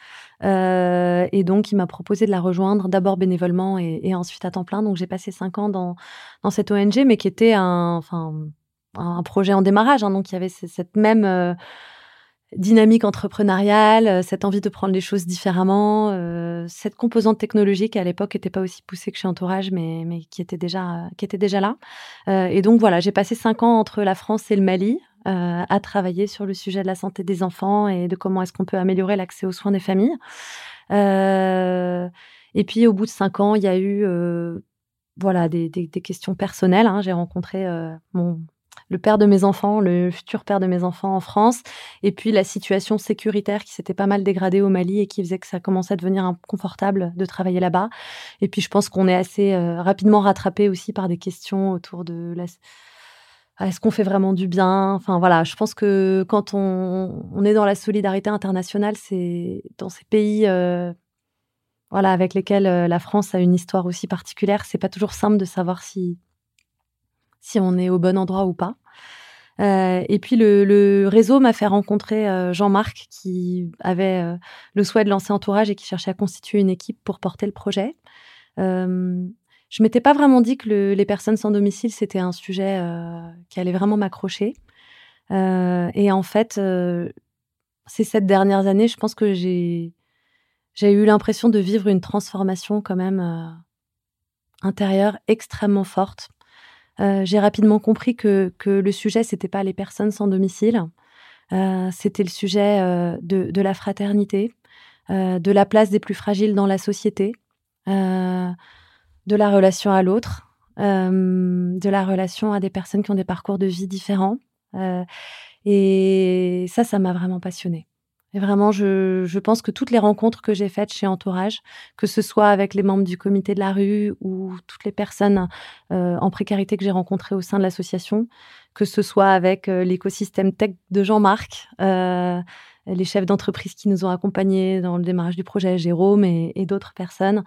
Euh, et donc, il m'a proposé de la rejoindre d'abord bénévolement et, ensuite à temps plein. Donc, j'ai passé cinq ans dans, dans cette ONG, mais qui était un, enfin, un projet en démarrage. Hein. donc, il y avait cette même euh, dynamique entrepreneuriale, euh, cette envie de prendre les choses différemment, cette composante technologique à l'époque n'était pas aussi poussée que chez Entourage, mais, mais qui était déjà qui était déjà là. et donc voilà, j'ai passé cinq ans entre la France et le Mali euh, à travailler sur le sujet de la santé des enfants et de comment est-ce qu'on peut améliorer l'accès aux soins des familles. Euh, et puis au bout de cinq ans, il y a eu euh, voilà des, des, des, questions personnelles. Hein. J'ai rencontré mon le père de mes enfants, le futur père de mes enfants en France, et puis la situation sécuritaire qui s'était pas mal dégradée au Mali et qui faisait que ça commençait à devenir inconfortable de travailler là-bas. Et puis je pense qu'on est assez rapidement rattrapé aussi par des questions autour de la ah, est-ce qu'on fait vraiment du bien? Enfin voilà, je pense que quand on, est dans la solidarité internationale, c'est dans ces pays euh, voilà, avec lesquels euh, la France a une histoire aussi particulière, c'est pas toujours simple de savoir si, si on est au bon endroit ou pas. Euh, et puis le, réseau m'a fait rencontrer Jean-Marc qui avait le souhait de lancer Entourage et qui cherchait à constituer une équipe pour porter le projet je m'étais pas vraiment dit que les personnes sans domicile c'était un sujet euh, qui allait vraiment m'accrocher. Euh, et en fait, euh, ces sept dernières années, je pense que j'ai j'ai eu l'impression de vivre une transformation quand même intérieure extrêmement forte. J'ai rapidement compris que, que le sujet c'était pas les personnes sans domicile, c'était le sujet de, de, la fraternité, de la place des plus fragiles dans la société de la relation à l'autre, euh, de la relation à des personnes qui ont des parcours de vie différents. Euh, et ça, ça m'a vraiment passionnée. Et vraiment, je, pense que toutes les rencontres que j'ai faites chez Entourage, que ce soit avec les membres du comité de la rue ou toutes les personnes euh, en précarité que j'ai rencontrées au sein de l'association, que ce soit avec l'écosystème tech de Jean-Marc, les chefs d'entreprise qui nous ont accompagnés dans le démarrage du projet, Jérôme et d'autres personnes,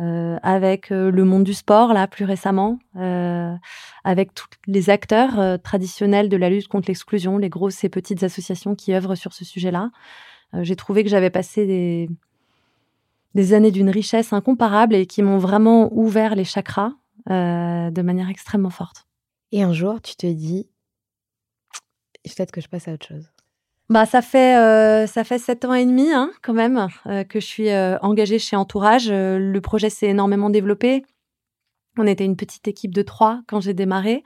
euh, avec euh, le monde du sport, là, plus récemment, euh, avec tous les acteurs traditionnels de la lutte contre l'exclusion, les grosses et petites associations qui œuvrent sur ce sujet-là. J'ai trouvé que j'avais passé des, des années d'une richesse incomparable et qui m'ont vraiment ouvert les chakras de manière extrêmement forte. Et un jour, tu te dis, peut-être que je passe à autre chose. Bah, ça fait euh, ça fait sept ans et demi hein, quand même euh, que je suis euh, engagée chez Entourage. le projet s'est énormément développé. On était une petite équipe de trois quand j'ai démarré.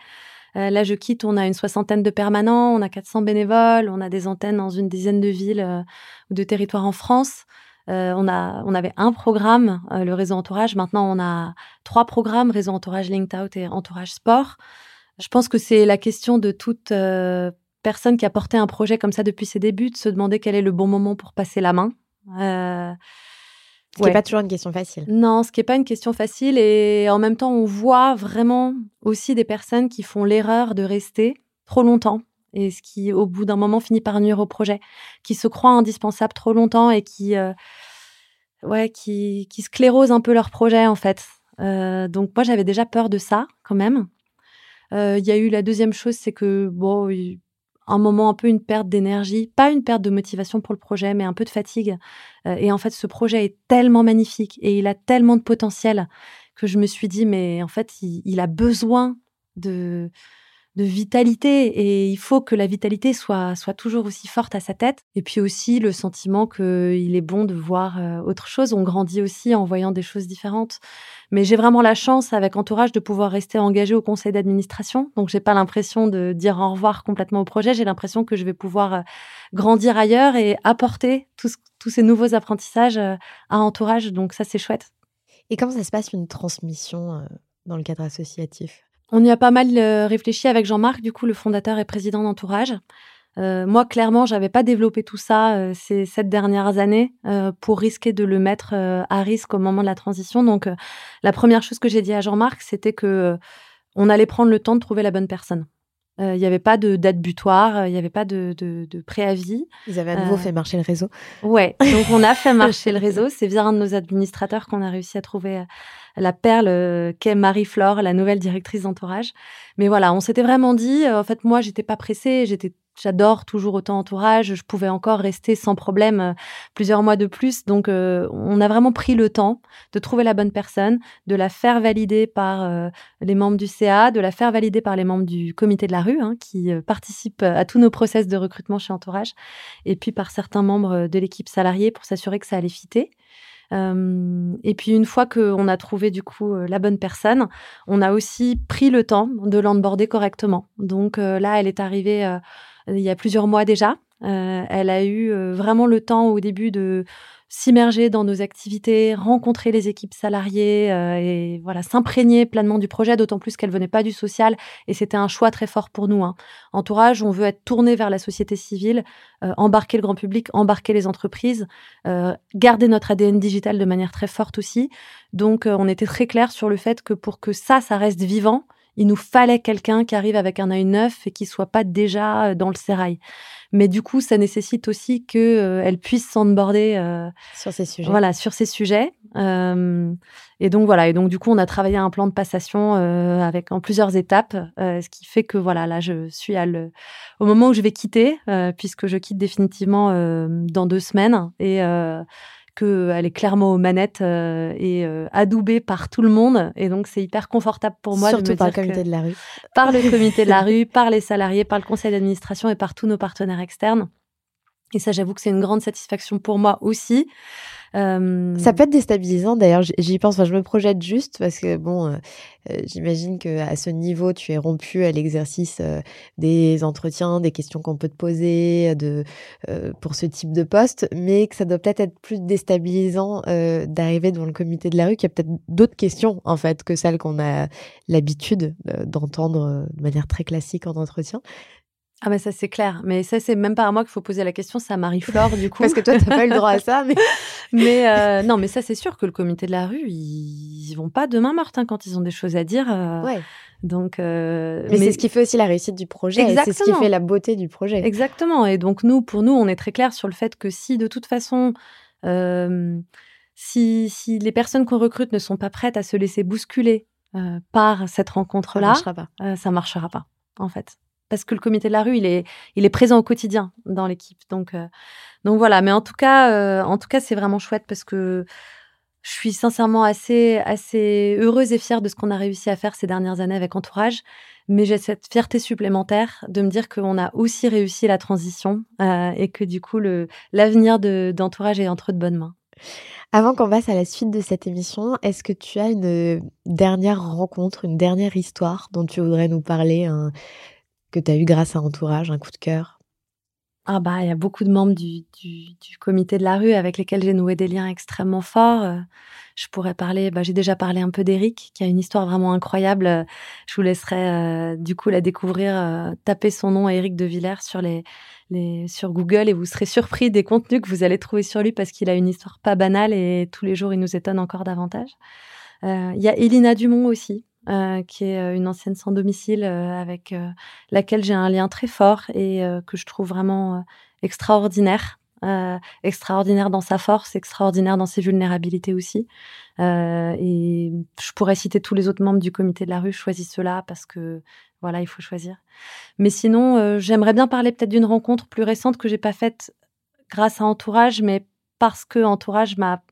là, je quitte. On a une soixantaine de permanents, on a 400 bénévoles, on a des antennes dans une dizaine de villes ou de territoires en France. on a on avait un programme, le réseau Entourage. Maintenant, on a trois programmes réseau Entourage Linked Out et Entourage Sport. Je pense que c'est la question de toute personne qui a porté un projet comme ça depuis ses débuts de se demander quel est le bon moment pour passer la main. Euh, ce qui n'est pas toujours une question facile. Non, ce qui n'est pas une question facile. Et en même temps, on voit vraiment aussi des personnes qui font l'erreur de rester trop longtemps. Et ce qui, au bout d'un moment, finit par nuire au projet. Qui se croient indispensables trop longtemps et qui, euh, ouais, qui, qui sclérosent un peu leur projet, en fait. Euh, donc, moi, j'avais déjà peur de ça, quand même. Il y a eu la deuxième chose, c'est que, bon, un moment un peu une perte d'énergie, pas une perte de motivation pour le projet, mais un peu de fatigue. Euh, et en fait, ce projet est tellement magnifique et il a tellement de potentiel que je me suis dit, mais en fait, il a besoin de de vitalité et il faut que la vitalité soit soit toujours aussi forte à sa tête. Et puis aussi le sentiment qu'il est bon de voir euh, autre chose. On grandit aussi en voyant des choses différentes. Mais j'ai vraiment la chance avec entourage de pouvoir rester engagé au conseil d'administration. Donc j'ai pas l'impression de dire au revoir complètement au projet. J'ai l'impression que je vais pouvoir euh, grandir ailleurs et apporter tous tous ces nouveaux apprentissages euh, à entourage. Donc ça c'est chouette. Et comment ça se passe une transmission dans le cadre associatif? On y a pas mal euh, réfléchi avec Jean-Marc, du coup, le fondateur et président d'Entourage. Euh, moi, clairement, j'avais pas développé tout ça euh, ces sept dernières années pour risquer de le mettre à risque au moment de la transition. Donc, la première chose que j'ai dit à Jean-Marc, c'était que on allait prendre le temps de trouver la bonne personne. Il n'y avait pas de date butoir, il n'y avait pas de, de, préavis. Ils avaient à nouveau fait marcher le réseau. Ouais, donc on a fait *laughs* marcher le réseau. C'est via un de nos administrateurs qu'on a réussi à trouver la perle euh, qu'est Marie-Flore, la nouvelle directrice d'entourage. Mais voilà, on s'était vraiment dit, euh, en fait, moi, j'étais pas pressée, j'étais J'adore toujours autant entourage. Je pouvais encore rester sans problème euh, plusieurs mois de plus. Donc, on a vraiment pris le temps de trouver la bonne personne, de la faire valider par les membres du CA, de la faire valider par les membres du comité de la rue, hein, qui participent à tous nos process de recrutement chez Entourage, et puis par certains membres de l'équipe salariée pour s'assurer que ça allait fitter et puis une fois qu'on a trouvé du coup euh, la bonne personne, on a aussi pris le temps de l'onboarder correctement. Donc euh, là, elle est arrivée euh, il y a plusieurs mois déjà. elle a eu vraiment le temps au début de s'immerger dans nos activités, rencontrer les équipes salariées euh, et voilà s'imprégner pleinement du projet, d'autant plus qu'elle venait pas du social et c'était un choix très fort pour nous. Hein. Entourage, on veut être tourné vers la société civile, euh, embarquer le grand public, embarquer les entreprises, euh, garder notre ADN digital de manière très forte aussi. Donc on était très clair sur le fait que pour que ça, ça reste vivant, il nous fallait quelqu'un qui arrive avec un œil neuf et qui soit pas déjà dans le sérail. Mais du coup, ça nécessite aussi que euh, elle puisse s'onboarder euh, sur ces sujets. Voilà, sur ces sujets. Euh, et donc voilà, et donc du coup, on a travaillé un plan de passation avec en plusieurs étapes, ce qui fait que voilà, là, je suis à le, au moment où je vais quitter, puisque je quitte définitivement dans deux semaines et qu'elle est clairement aux manettes euh, et euh, adoubée par tout le monde. Et donc, c'est hyper confortable pour moi Surtout de me par le comité de la rue. Par le *laughs* comité de la rue, par les salariés, par le conseil d'administration et par tous nos partenaires externes. Et ça, j'avoue que c'est une grande satisfaction pour moi aussi. Euh, ça peut être déstabilisant d'ailleurs, j'y pense, enfin, je me projette juste parce que bon, euh, euh, j'imagine que à ce niveau, tu es rompu à l'exercice des entretiens, des questions qu'on peut te poser de, pour ce type de poste, mais que ça doit peut-être être plus déstabilisant d'arriver devant le comité de la rue, qu'il y a peut-être d'autres questions en fait que celles qu'on a l'habitude d'entendre de manière très classique en entretien. Ah bah ça c'est clair, mais ça c'est même pas à moi qu'il faut poser la question, c'est à Marie-Flore du coup. Parce que toi t'as pas eu le droit à *laughs* ça, mais mais euh, non mais ça c'est sûr que le comité de la rue ils, vont pas demain Martin quand ils ont des choses à dire. Euh, ouais. Donc. Euh, mais, c'est ce qui fait aussi la réussite du projet. C'est ce qui fait la beauté du projet. Exactement. Et donc nous pour nous on est très clair sur le fait que si de toute façon si si les personnes qu'on recrute ne sont pas prêtes à se laisser bousculer par cette rencontre là, ça marchera pas. ça marchera pas en fait parce que le comité de la rue, il est, il est présent au quotidien dans l'équipe. Donc, euh, donc voilà. Mais en tout cas, euh, en tout cas, c'est vraiment chouette parce que je suis sincèrement assez, assez heureuse et fière de ce qu'on a réussi à faire ces dernières années avec Entourage. Mais j'ai cette fierté supplémentaire de me dire qu'on a aussi réussi la transition euh, et que du coup, l'avenir de, d'Entourage est entre de bonnes mains. Avant qu'on passe à la suite de cette émission, est-ce que tu as une dernière rencontre, une dernière histoire dont tu voudrais nous parler, que tu as eu grâce à Entourage, un coup de cœur? Ah bah, il y a beaucoup de membres du, du, comité de la rue avec lesquels j'ai noué des liens extrêmement forts. Euh, je pourrais parler, bah, j'ai déjà parlé un peu d'Eric, qui a une histoire vraiment incroyable. Je vous laisserai euh, du coup la découvrir. Euh, tapez son nom, Eric de Villers, sur, les, les, sur Google et vous serez surpris des contenus que vous allez trouver sur lui parce qu'il a une histoire pas banale et tous les jours il nous étonne encore davantage. Il y a Elina Dumont aussi, euh, qui est euh, une ancienne sans domicile euh, avec laquelle j'ai un lien très fort et que je trouve vraiment extraordinaire. extraordinaire dans sa force, extraordinaire dans ses vulnérabilités aussi. et je pourrais citer tous les autres membres du comité de la rue, choisis ceux-là parce que voilà, il faut choisir. Mais sinon, euh, j'aimerais bien parler peut-être d'une rencontre plus récente que j'ai pas faite grâce à Entourage, mais parce que Entourage m'a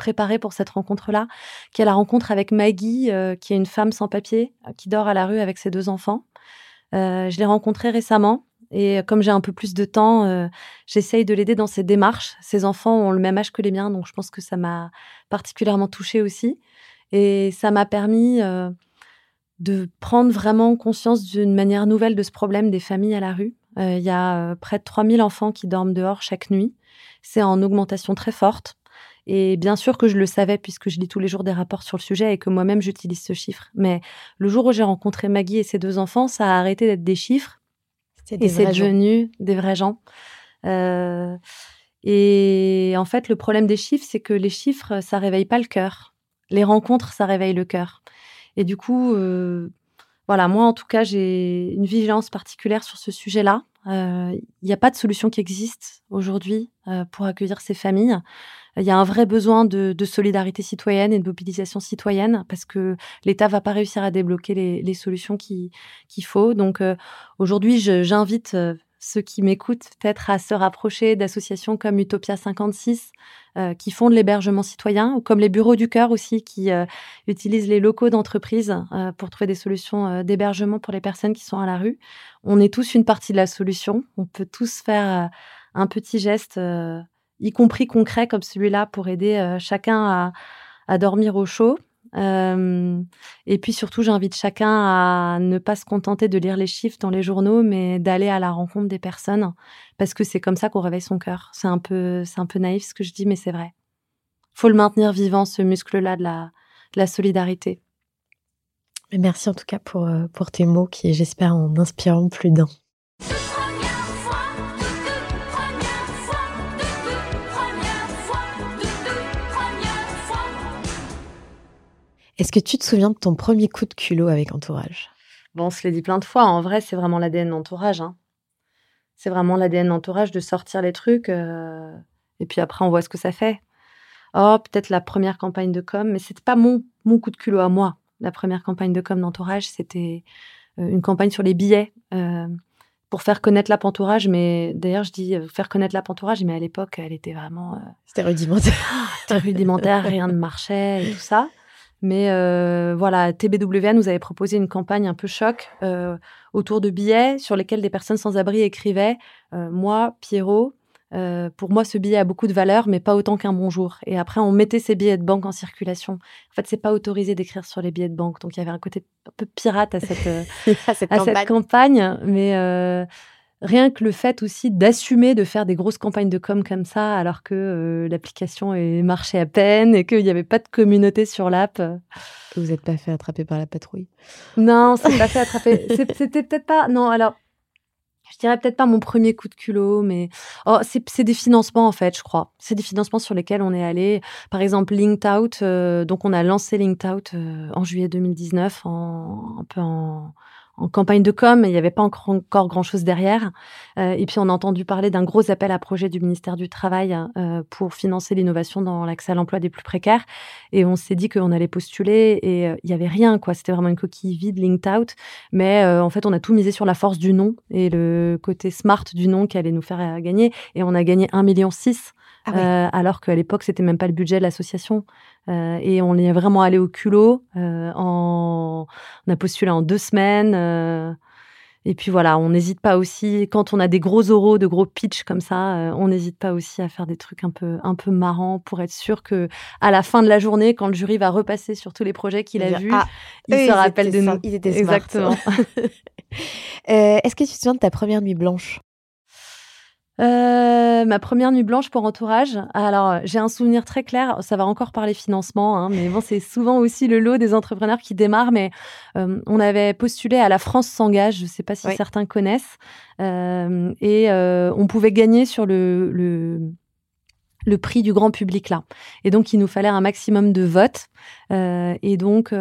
préparé pour cette rencontre-là, qui est la rencontre avec Maggie, euh, qui est une femme sans papier, qui dort à la rue avec ses deux enfants. je l'ai rencontrée récemment. Et comme j'ai un peu plus de temps, j'essaye de l'aider dans ses démarches. Ses enfants ont le même âge que les miens, donc je pense que ça m'a particulièrement touchée aussi. Et ça m'a permis de prendre vraiment conscience d'une manière nouvelle de ce problème des familles à la rue. Euh, il y a euh, près de 3000 enfants qui dorment dehors chaque nuit. C'est en augmentation très forte. Et bien sûr que je le savais puisque je lis tous les jours des rapports sur le sujet et que moi-même j'utilise ce chiffre. Mais le jour où j'ai rencontré Maggie et ses deux enfants, ça a arrêté d'être des chiffres et c'est devenu des vrais gens. Euh, et en fait, le problème des chiffres, c'est que les chiffres, ça réveille pas le cœur. Les rencontres, ça réveille le cœur. Et du coup, euh, voilà, moi en tout cas, j'ai une vigilance particulière sur ce sujet-là. Il euh, n'y a pas de solution qui existe aujourd'hui euh, pour accueillir ces familles. Il y a un vrai besoin de, solidarité citoyenne et de mobilisation citoyenne parce que l'État va pas réussir à débloquer les, solutions qu'il faut. Donc aujourd'hui, j'invite ceux qui m'écoutent peut-être à se rapprocher d'associations comme Utopia 56 euh, qui font de l'hébergement citoyen ou comme les bureaux du cœur aussi qui euh, utilisent les locaux d'entreprise euh, pour trouver des solutions d'hébergement pour les personnes qui sont à la rue. On est tous une partie de la solution. On peut tous faire un petit geste, y compris concret comme celui-là, pour aider chacun à dormir au chaud et puis surtout, j'invite chacun à ne pas se contenter de lire les chiffres dans les journaux, mais d'aller à la rencontre des personnes, parce que c'est comme ça qu'on réveille son cœur. C'est un peu, c'est un peu naïf ce que je dis, mais c'est vrai. Faut le maintenir vivant, ce muscle-là de la, solidarité. Merci en tout cas pour, euh, pour tes mots qui, j'espère, en inspireront plus d'un. Est-ce que tu te souviens de ton premier coup de culot avec Entourage? Bon, on se l'est dit plein de fois. En vrai, c'est vraiment l'ADN d'Entourage. Hein. C'est vraiment l'ADN d'Entourage de sortir les trucs. Euh, et puis après, on voit ce que ça fait. Oh, peut-être la première campagne de com, mais c'était pas mon, mon coup de culot à moi. La première campagne de com d'Entourage, c'était euh, une campagne sur les billets. Euh, pour faire connaître l'app entourage, mais d'ailleurs je dis faire connaître l'app entourage, mais à l'époque elle était vraiment c'était rudimentaire, c'était *laughs* rudimentaire, rien ne marchait et tout ça. Mais euh, voilà, TBWA nous avait proposé une campagne un peu choc euh, autour de billets sur lesquels des personnes sans abri écrivaient euh, Moi, Pierrot, pour moi, ce billet a beaucoup de valeur, mais pas autant qu'un bonjour. Et après, on mettait ces billets de banque en circulation. En fait, c'est pas autorisé d'écrire sur les billets de banque. Donc, il y avait un côté un peu pirate à cette, *laughs* à cette, campagne. cette campagne. Mais rien que le fait aussi d'assumer de faire des grosses campagnes de com comme ça, alors que euh, l'application marchait à peine et qu'il n'y avait pas de communauté sur l'app. Vous n'êtes pas fait attraper par la patrouille Non, *laughs* c'est pas fait attraper. C'était peut-être pas. Non, alors. Je dirais peut-être pas mon premier coup de culot, mais oh, c'est des financements en fait, je crois. C'est des financements sur lesquels on est allé. Par exemple, Linked Out. Euh, donc, on a lancé Linked Out euh, en juillet 2019, en, un peu en, en campagne de com, il n'y avait pas encore, grand-chose derrière. Euh, et puis on a entendu parler d'un gros appel à projet du ministère du Travail euh, pour financer l'innovation dans l'accès à l'emploi des plus précaires. Et on s'est dit qu'on allait postuler et euh, il n'y avait rien, quoi. C'était vraiment une coquille vide, linked out. Mais en fait, on a tout misé sur la force du nom et le côté smart du nom qui allait nous faire gagner. Et on a gagné 1,6 million. Ah euh, alors qu'à l'époque, c'était même pas le budget de l'association. Euh, et on est vraiment allé au culot. Euh, en... On a postulé en deux semaines. Et puis voilà, on n'hésite pas aussi, quand on a des gros oraux, de gros pitch comme ça, on n'hésite pas aussi à faire des trucs un peu, un peu marrants pour être sûr que à la fin de la journée, quand le jury va repasser sur tous les projets qu'il a vus, ah, il se rappelle de nous. Ils étaient Exactement. *laughs* Est-ce que tu te souviens de ta première nuit blanche? Euh, ma première nuit blanche pour entourage. Alors, j'ai un souvenir très clair. Ça va encore parler financement, hein, mais bon, c'est souvent aussi le lot des entrepreneurs qui démarrent. Mais euh, on avait postulé à la France s'engage. Je ne sais pas si certains connaissent, euh, et on pouvait gagner sur le, le le prix du grand public là. Et donc, il nous fallait un maximum de votes. et donc,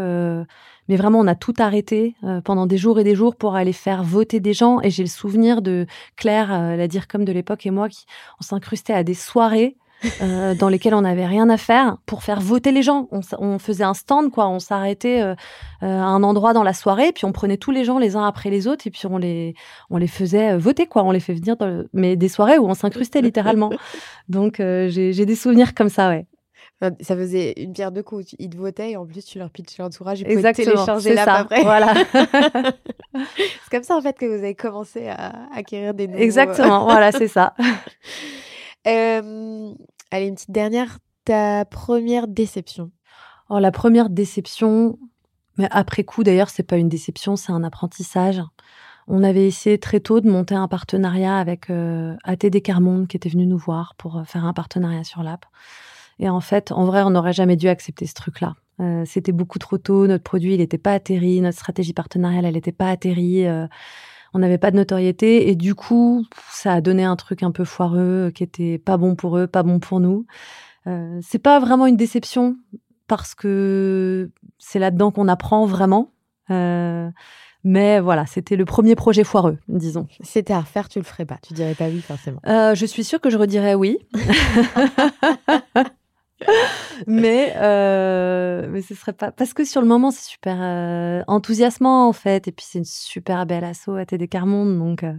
mais vraiment, on a tout arrêté euh, pendant des jours et des jours pour aller faire voter des gens. Et j'ai le souvenir de Claire, euh, la dire comme de l'époque, et moi, qui on s'incrustait à des soirées euh, dans lesquels on n'avait rien à faire pour faire voter les gens. On, faisait un stand, quoi. On s'arrêtait euh, euh, à un endroit dans la soirée, puis on prenait tous les gens les uns après les autres, et puis on les, on les faisait euh, voter, quoi. On les fait venir, dans le- mais des soirées où on s'incrustait littéralement. *laughs* Donc euh, j'ai des souvenirs comme ça, ouais. Ça faisait une pierre deux coups. Ils te votaient et en plus, tu leur pitchais l'entourage. Ils pouvaient télécharger l'app ça. après. Voilà. *laughs* *laughs* C'est comme ça, en fait, que vous avez commencé à acquérir des nouveaux... Exactement. voilà, c'est ça. Allez, une petite dernière. Ta première déception? La première déception, mais après coup d'ailleurs, c'est pas une déception, c'est un apprentissage. On avait essayé très tôt de monter un partenariat avec euh, ATD Carmonde qui était venu nous voir pour euh, faire un partenariat sur l'app. Et en fait, en vrai, on n'aurait jamais dû accepter ce truc-là. Euh, C'était beaucoup trop tôt, notre produit, il n'était pas atterri, notre stratégie partenariale, elle n'était pas atterrie. On n'avait pas de notoriété et du coup, ça a donné un truc un peu foireux euh, qui était pas bon pour eux, pas bon pour nous. Euh, c'est pas vraiment une déception parce que c'est là-dedans qu'on apprend vraiment. Euh, mais voilà, c'était le premier projet foireux, disons. C'était à refaire, tu le ferais pas. Tu dirais pas oui, forcément. Euh, je suis sûre que je redirais oui. *laughs* mais euh, mais ce serait pas parce que sur le moment c'est super euh, enthousiasmant en fait. Et puis c'est une super belle asso à TD Carmonde donc euh,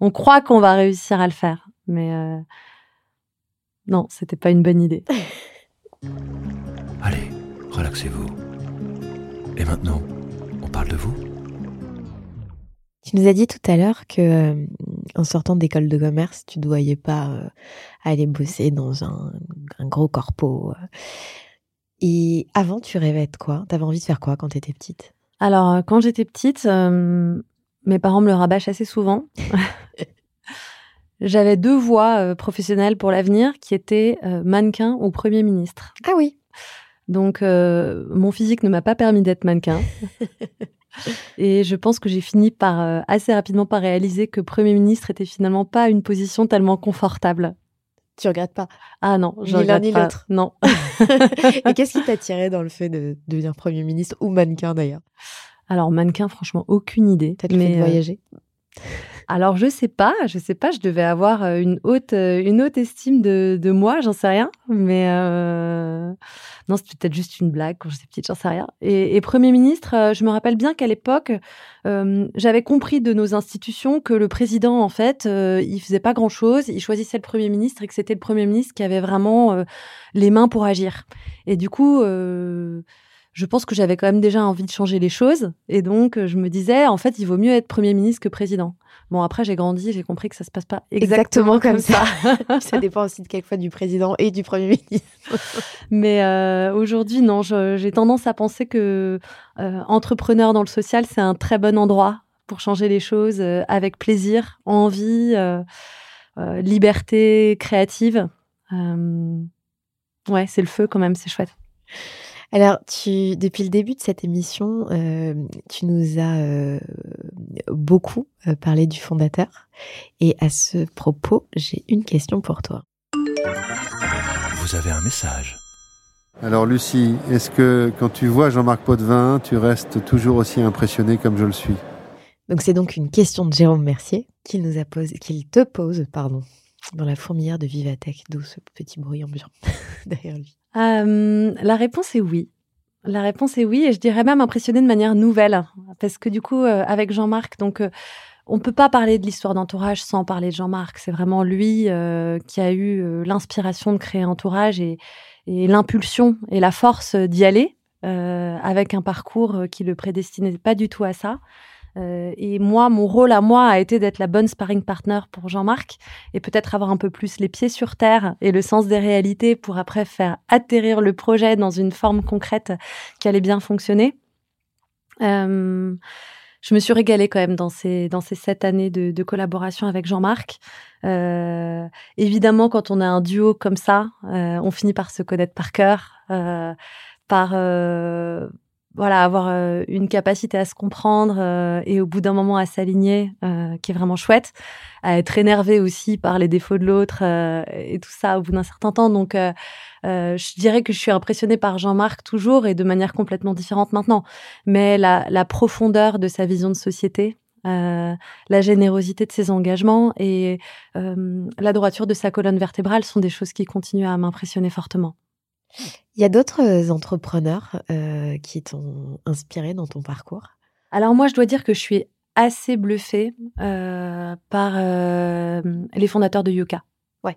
on croit qu'on va réussir à le faire. Mais non c'était pas une bonne idée. Allez, relaxez-vous. Et maintenant, on parle de vous? Tu nous as dit tout à l'heure que euh, en sortant d'école de commerce, tu ne voyais pas euh, aller bosser dans un, un gros corpo. euh. Et avant, tu rêvais de quoi? T'avais envie de faire quoi quand t'étais petite? Alors, quand j'étais petite, euh, mes parents me le rabâchent assez souvent. *laughs* J'avais deux voies professionnelles pour l'avenir qui étaient mannequin ou Premier ministre. Ah oui. Donc, euh, mon physique ne m'a pas permis d'être mannequin. *laughs* Et je pense que j'ai fini par euh, assez rapidement par réaliser que Premier ministre était finalement pas une position tellement confortable. Tu regrettes pas? Ah non, je Ni l'un regrette ni pas. l'autre. Non. *laughs* Et qu'est-ce qui t'attirait *laughs* dans le fait de devenir Premier ministre ou mannequin d'ailleurs? Alors mannequin, franchement, aucune idée. T'as le fait de euh, voyager? Alors je sais pas, je sais pas, je devais avoir euh, une haute, euh, une haute estime de, de moi, j'en sais rien. Mais euh... non, c'était peut-être juste une blague quand j'étais petite, j'en sais rien. Et, et Premier ministre, euh, je me rappelle bien qu'à l'époque, j'avais compris de nos institutions que le président, en fait, il faisait pas grand-chose, il choisissait le Premier ministre et que c'était le Premier ministre qui avait vraiment les mains pour agir. Et du coup... Euh je pense que j'avais quand même déjà envie de changer les choses. Et donc, euh, je me disais, en fait, il vaut mieux être Premier ministre que président. Bon, après, j'ai grandi, j'ai compris que ça se passe pas exactement, Exactement comme comme ça. Ça *laughs* dépend aussi de quelquefois du président et du Premier ministre. *laughs* Mais euh, aujourd'hui, non, j'ai tendance à penser que euh, entrepreneur dans le social, c'est un très bon endroit pour changer les choses euh, avec plaisir, envie, liberté créative. Ouais, c'est le feu quand même, c'est chouette. Alors, tu, depuis le début de cette émission, euh, tu nous as euh, beaucoup euh, parlé du fondateur. Et à ce propos, j'ai une question pour toi. Vous avez un message. Alors Lucie, est-ce que quand tu vois Jean-Marc Potvin, tu restes toujours aussi impressionné comme je le suis? Donc, c'est donc une question de Jérôme Mercier qu'il nous a posé, qu'il te pose, pardon, dans la fourmilière de Vivatech, d'où ce petit bruit ambiant *laughs* derrière lui. Euh, la réponse est oui. La réponse est oui, et je dirais même impressionné de manière nouvelle, parce que du coup, euh, avec Jean-Marc, donc euh, on peut pas parler de l'histoire d'entourage sans parler de Jean-Marc. C'est vraiment lui qui a eu l'inspiration de créer Entourage et, et l'impulsion et la force d'y aller, avec un parcours qui le prédestinait pas du tout à ça. Euh, et moi, mon rôle à moi a été d'être la bonne sparring partner pour Jean-Marc et peut-être avoir un peu plus les pieds sur terre et le sens des réalités pour après faire atterrir le projet dans une forme concrète qui allait bien fonctionner. Euh, je me suis régalée quand même dans ces, dans ces sept années de, collaboration avec Jean-Marc. Euh, évidemment, quand on a un duo comme ça, on finit par se connaître par cœur, par voilà avoir euh, une capacité à se comprendre euh, et au bout d'un moment à s'aligner, euh, qui est vraiment chouette, à être énervé aussi par les défauts de l'autre euh, et tout ça au bout d'un certain temps. Donc, euh, euh, je dirais que je suis impressionnée par Jean-Marc toujours et de manière complètement différente maintenant. Mais la, la profondeur de sa vision de société, Euh, la générosité de ses engagements et euh, la droiture de sa colonne vertébrale sont des choses qui continuent à m'impressionner fortement. Il y a d'autres entrepreneurs euh, qui t'ont inspiré dans ton parcours? Alors moi, je dois dire que je suis assez bluffée euh, par euh, les fondateurs de Yuka. Ouais.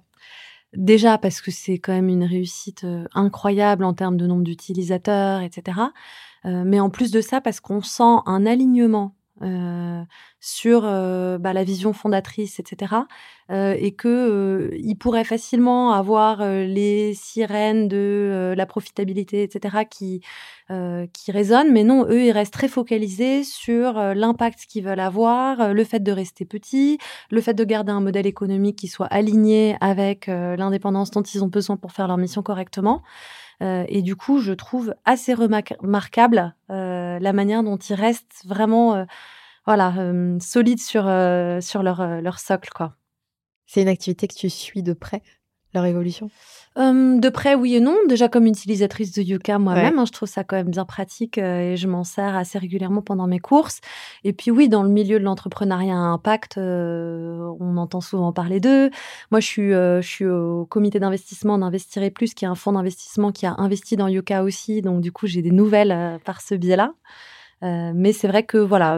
Déjà parce que c'est quand même une réussite euh, incroyable en termes de nombre d'utilisateurs, etc. Euh, mais en plus de ça, parce qu'on sent un alignement euh, sur euh, bah, la vision fondatrice, etc. Euh, et que euh, il pourrait facilement avoir euh, les sirènes de euh, la profitabilité, etc. qui qui résonnent, mais non, eux, ils restent très focalisés sur l'impact qu'ils veulent avoir, le fait de rester petit, le fait de garder un modèle économique qui soit aligné avec l'indépendance dont ils ont besoin pour faire leur mission correctement. Euh, et du coup, je trouve assez remarquable euh, la manière dont ils restent vraiment, euh, voilà, solides sur sur leur leur socle. C'est une activité que tu suis de près, leur évolution? Hum, de près, oui et non. Déjà, comme utilisatrice de Yuka moi-même, hein, je trouve ça quand même bien pratique euh, et je m'en sers assez régulièrement pendant mes courses. Et puis oui, dans le milieu de l'entrepreneuriat à impact, euh, on entend souvent parler d'eux. Moi, je suis, euh, je suis au comité d'investissement d'Investirez Plus, qui est un fonds d'investissement qui a investi dans Yuka aussi. Donc du coup, j'ai des nouvelles par ce biais-là. Mais c'est vrai que voilà,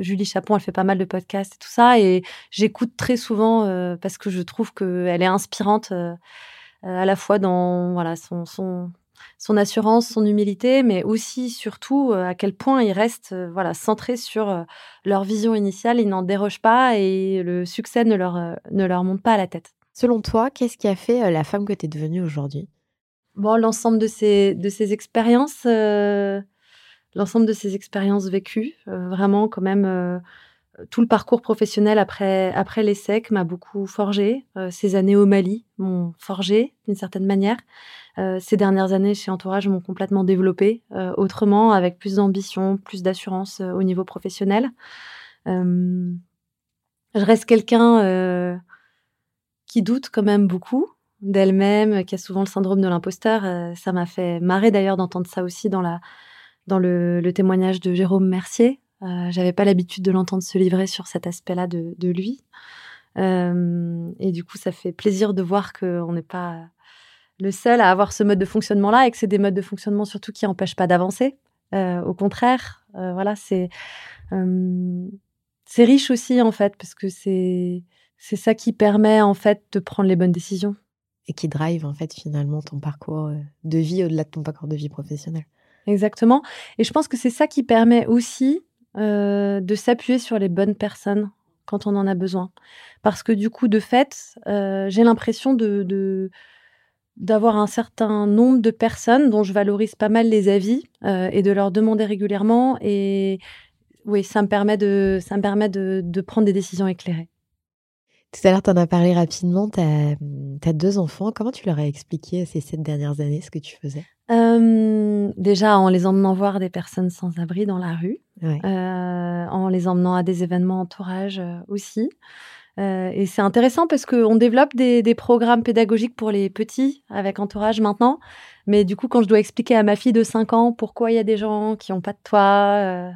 Julie Chapon, elle fait pas mal de podcasts et tout ça, et j'écoute très souvent euh, parce que je trouve qu'elle est inspirante euh, à la fois dans voilà son, son, son assurance, son humilité, mais aussi surtout euh, à quel point ils restent voilà centrés sur leur vision initiale, ils n'en dérogent pas et le succès ne leur ne leur monte pas à la tête. Selon toi, qu'est-ce qui a fait la femme que tu es devenue aujourd'hui? Bon, l'ensemble de ces, de ces expériences, l'ensemble de ces expériences vécues, euh, vraiment quand même, euh, tout le parcours professionnel après, après l'ESSEC m'a beaucoup forgé. Euh, ces années au Mali m'ont forgé d'une certaine manière. Ces dernières années chez Entourage m'ont complètement développé autrement, avec plus d'ambition, plus d'assurance au niveau professionnel. Je reste quelqu'un qui doute quand même beaucoup d'elle-même, qui a souvent le syndrome de l'imposteur. Ça m'a fait marrer d'ailleurs d'entendre ça aussi dans, la, dans le, témoignage de Jérôme Mercier. Euh, J'avais pas l'habitude de l'entendre se livrer sur cet aspect-là de, lui. Euh, et du coup, ça fait plaisir de voir qu'on n'est pas le seul à avoir ce mode de fonctionnement-là et que c'est des modes de fonctionnement surtout qui n'empêchent pas d'avancer. Euh, au contraire, euh, voilà, c'est riche aussi en fait parce que c'est ça qui permet en fait de prendre les bonnes décisions. et qui drive en fait finalement ton parcours de vie au-delà de ton parcours de vie professionnelle Exactement. Et je pense que c'est ça qui permet aussi euh, de s'appuyer sur les bonnes personnes quand on en a besoin. Parce que du coup, de fait, euh, j'ai l'impression de, d'avoir un certain nombre de personnes dont je valorise pas mal les avis euh, et de leur demander régulièrement. Et oui, ça me permet de, ça me permet de prendre des décisions éclairées. Tout à l'heure, tu en as parlé rapidement. Tu as, deux enfants. Comment tu leur as expliqué ces sept dernières années ce que tu faisais? Euh, déjà, en les emmenant voir des personnes sans abri dans la rue. Ouais. euh, en les emmenant à des événements entourage euh, aussi. Euh, et c'est intéressant parce qu'on développe des, des programmes pédagogiques pour les petits avec entourage maintenant. Mais du coup, quand je dois expliquer à ma fille de 5 ans pourquoi il y a des gens qui n'ont pas de toit,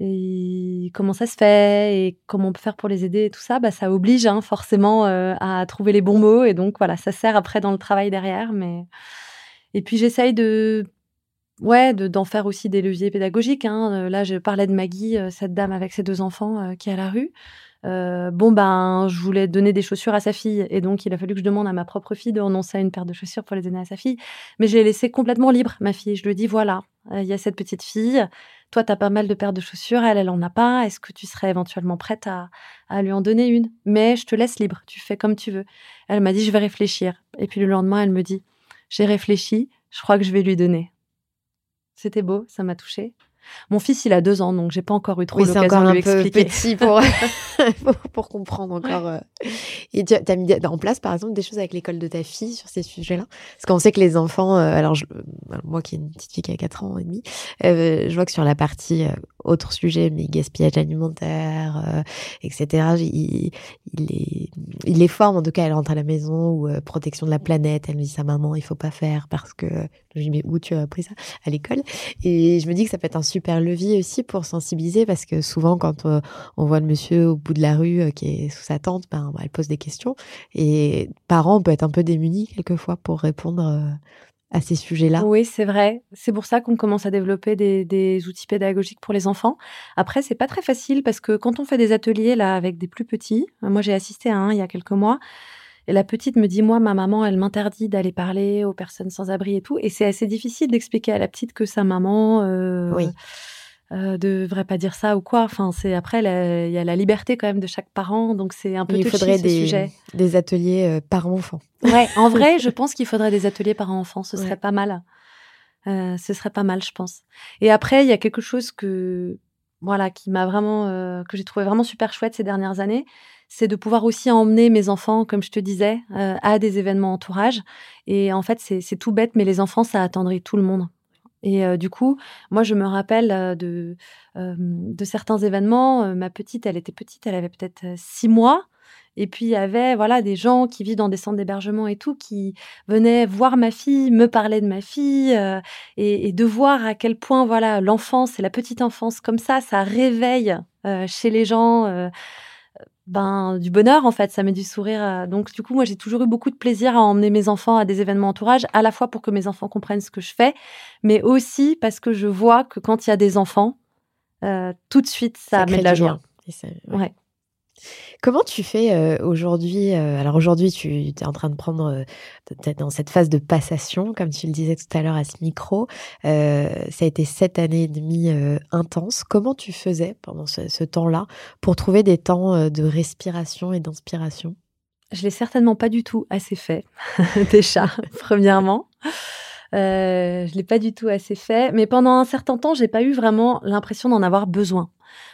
et comment ça se fait, et comment on peut faire pour les aider et tout ça, bah, ça oblige hein, forcément euh, à trouver les bons mots. Et donc, voilà, ça sert après dans le travail derrière. Mais... Et puis, j'essaye de Ouais, de- d'en faire aussi des leviers pédagogiques. Hein. Là, je parlais de Maggie, euh, cette dame avec ses deux enfants euh, qui est à la rue. Bon, ben, je voulais donner des chaussures à sa fille, et donc il a fallu que je demande à ma propre fille de renoncer à une paire de chaussures pour les donner à sa fille. Mais je l'ai laissée complètement libre, ma fille. Je lui dit voilà, il y a cette petite fille. Toi, tu as pas mal de paires de chaussures, elle, elle en a pas. Est-ce que tu serais éventuellement prête à, à lui en donner une? Mais je te laisse libre, tu fais comme tu veux. Elle m'a dit je vais réfléchir. Et puis le lendemain, elle me dit j'ai réfléchi, je crois que je vais lui donner. C'était beau, ça m'a touchée. Mon fils, il a deux ans, donc j'ai pas encore eu trop Oui, c'est l'occasion encore de lui un peu expliquer. petit pour, *laughs* *laughs* pour, comprendre encore. euh. Et tu as mis en place, par exemple, des choses avec l'école de ta fille sur ces sujets-là? Parce qu'on sait que les enfants, euh, alors je- euh, moi qui ai une petite fille qui a 4 ans et demi, euh, je vois que sur la partie euh, autre sujet, mais gaspillage alimentaire, euh, etc., il, il, les, il les forme, en tout cas, elle rentre à la maison, ou protection de la planète, elle me dit sa maman, il faut pas faire parce que... Je lui dis, mais où tu as appris ça? À l'école? Et je me dis que ça peut être un super levier aussi pour sensibiliser parce que souvent quand euh, on voit le monsieur au bout de la rue euh, qui est sous sa tente, ben, elle pose des questions et parents on peut être un peu démunis quelquefois pour répondre euh, à ces sujets-là. Oui, c'est vrai. C'est pour ça qu'on commence à développer des, des, outils pédagogiques pour les enfants. Après, c'est pas très facile parce que quand on fait des ateliers là avec des plus petits, moi j'ai assisté à un il y a quelques mois. Et la petite me dit, moi, ma maman, elle m'interdit d'aller parler aux personnes sans abri et tout. Et c'est assez difficile d'expliquer à la petite que sa maman euh, oui. euh, devrait pas dire ça ou quoi. Enfin, c'est après, il y a la liberté quand même de chaque parent, donc c'est un peu Il faudrait des, sujet. des ateliers euh, par enfant. Ouais, en vrai, *laughs* je pense qu'il faudrait des ateliers par enfant. Ce serait ouais. pas mal. Euh, ce serait pas mal, je pense. Et après, il y a quelque chose que voilà qui m'a vraiment euh, que j'ai trouvé vraiment super chouette ces dernières années c'est de pouvoir aussi emmener mes enfants, comme je te disais, euh, à des événements entourage. Et en fait, c'est tout bête, mais les enfants, ça attendrait tout le monde. Et euh, du coup, moi, je me rappelle euh, de, de certains événements. ma petite, elle était petite, elle avait peut-être six mois. Et puis, il y avait voilà, des gens qui vivent dans des centres d'hébergement et tout, qui venaient voir ma fille, me parler de ma fille, et, et, de voir à quel point voilà l'enfance et la petite enfance, comme ça, ça réveille chez les gens ben, du bonheur, en fait. Ça met du sourire. Donc, du coup, moi, j'ai toujours eu beaucoup de plaisir à emmener mes enfants à des événements entourage, à la fois pour que mes enfants comprennent ce que je fais, mais aussi parce que je vois que quand il y a des enfants, euh, tout de suite, ça, ça met de la joie. Ouais. ouais. Comment tu fais aujourd'hui Alors aujourd'hui, tu es en train de prendre, euh, dans cette phase de passation, comme tu le disais tout à l'heure à ce micro. Ça a été sept années et demie intenses. Comment tu faisais pendant ce, temps-là pour trouver des temps de respiration et d'inspiration? Je l'ai certainement pas du tout assez fait, *laughs* déjà, premièrement. Euh, je l'ai pas du tout assez fait, mais pendant un certain temps, j'ai pas eu vraiment l'impression d'en avoir besoin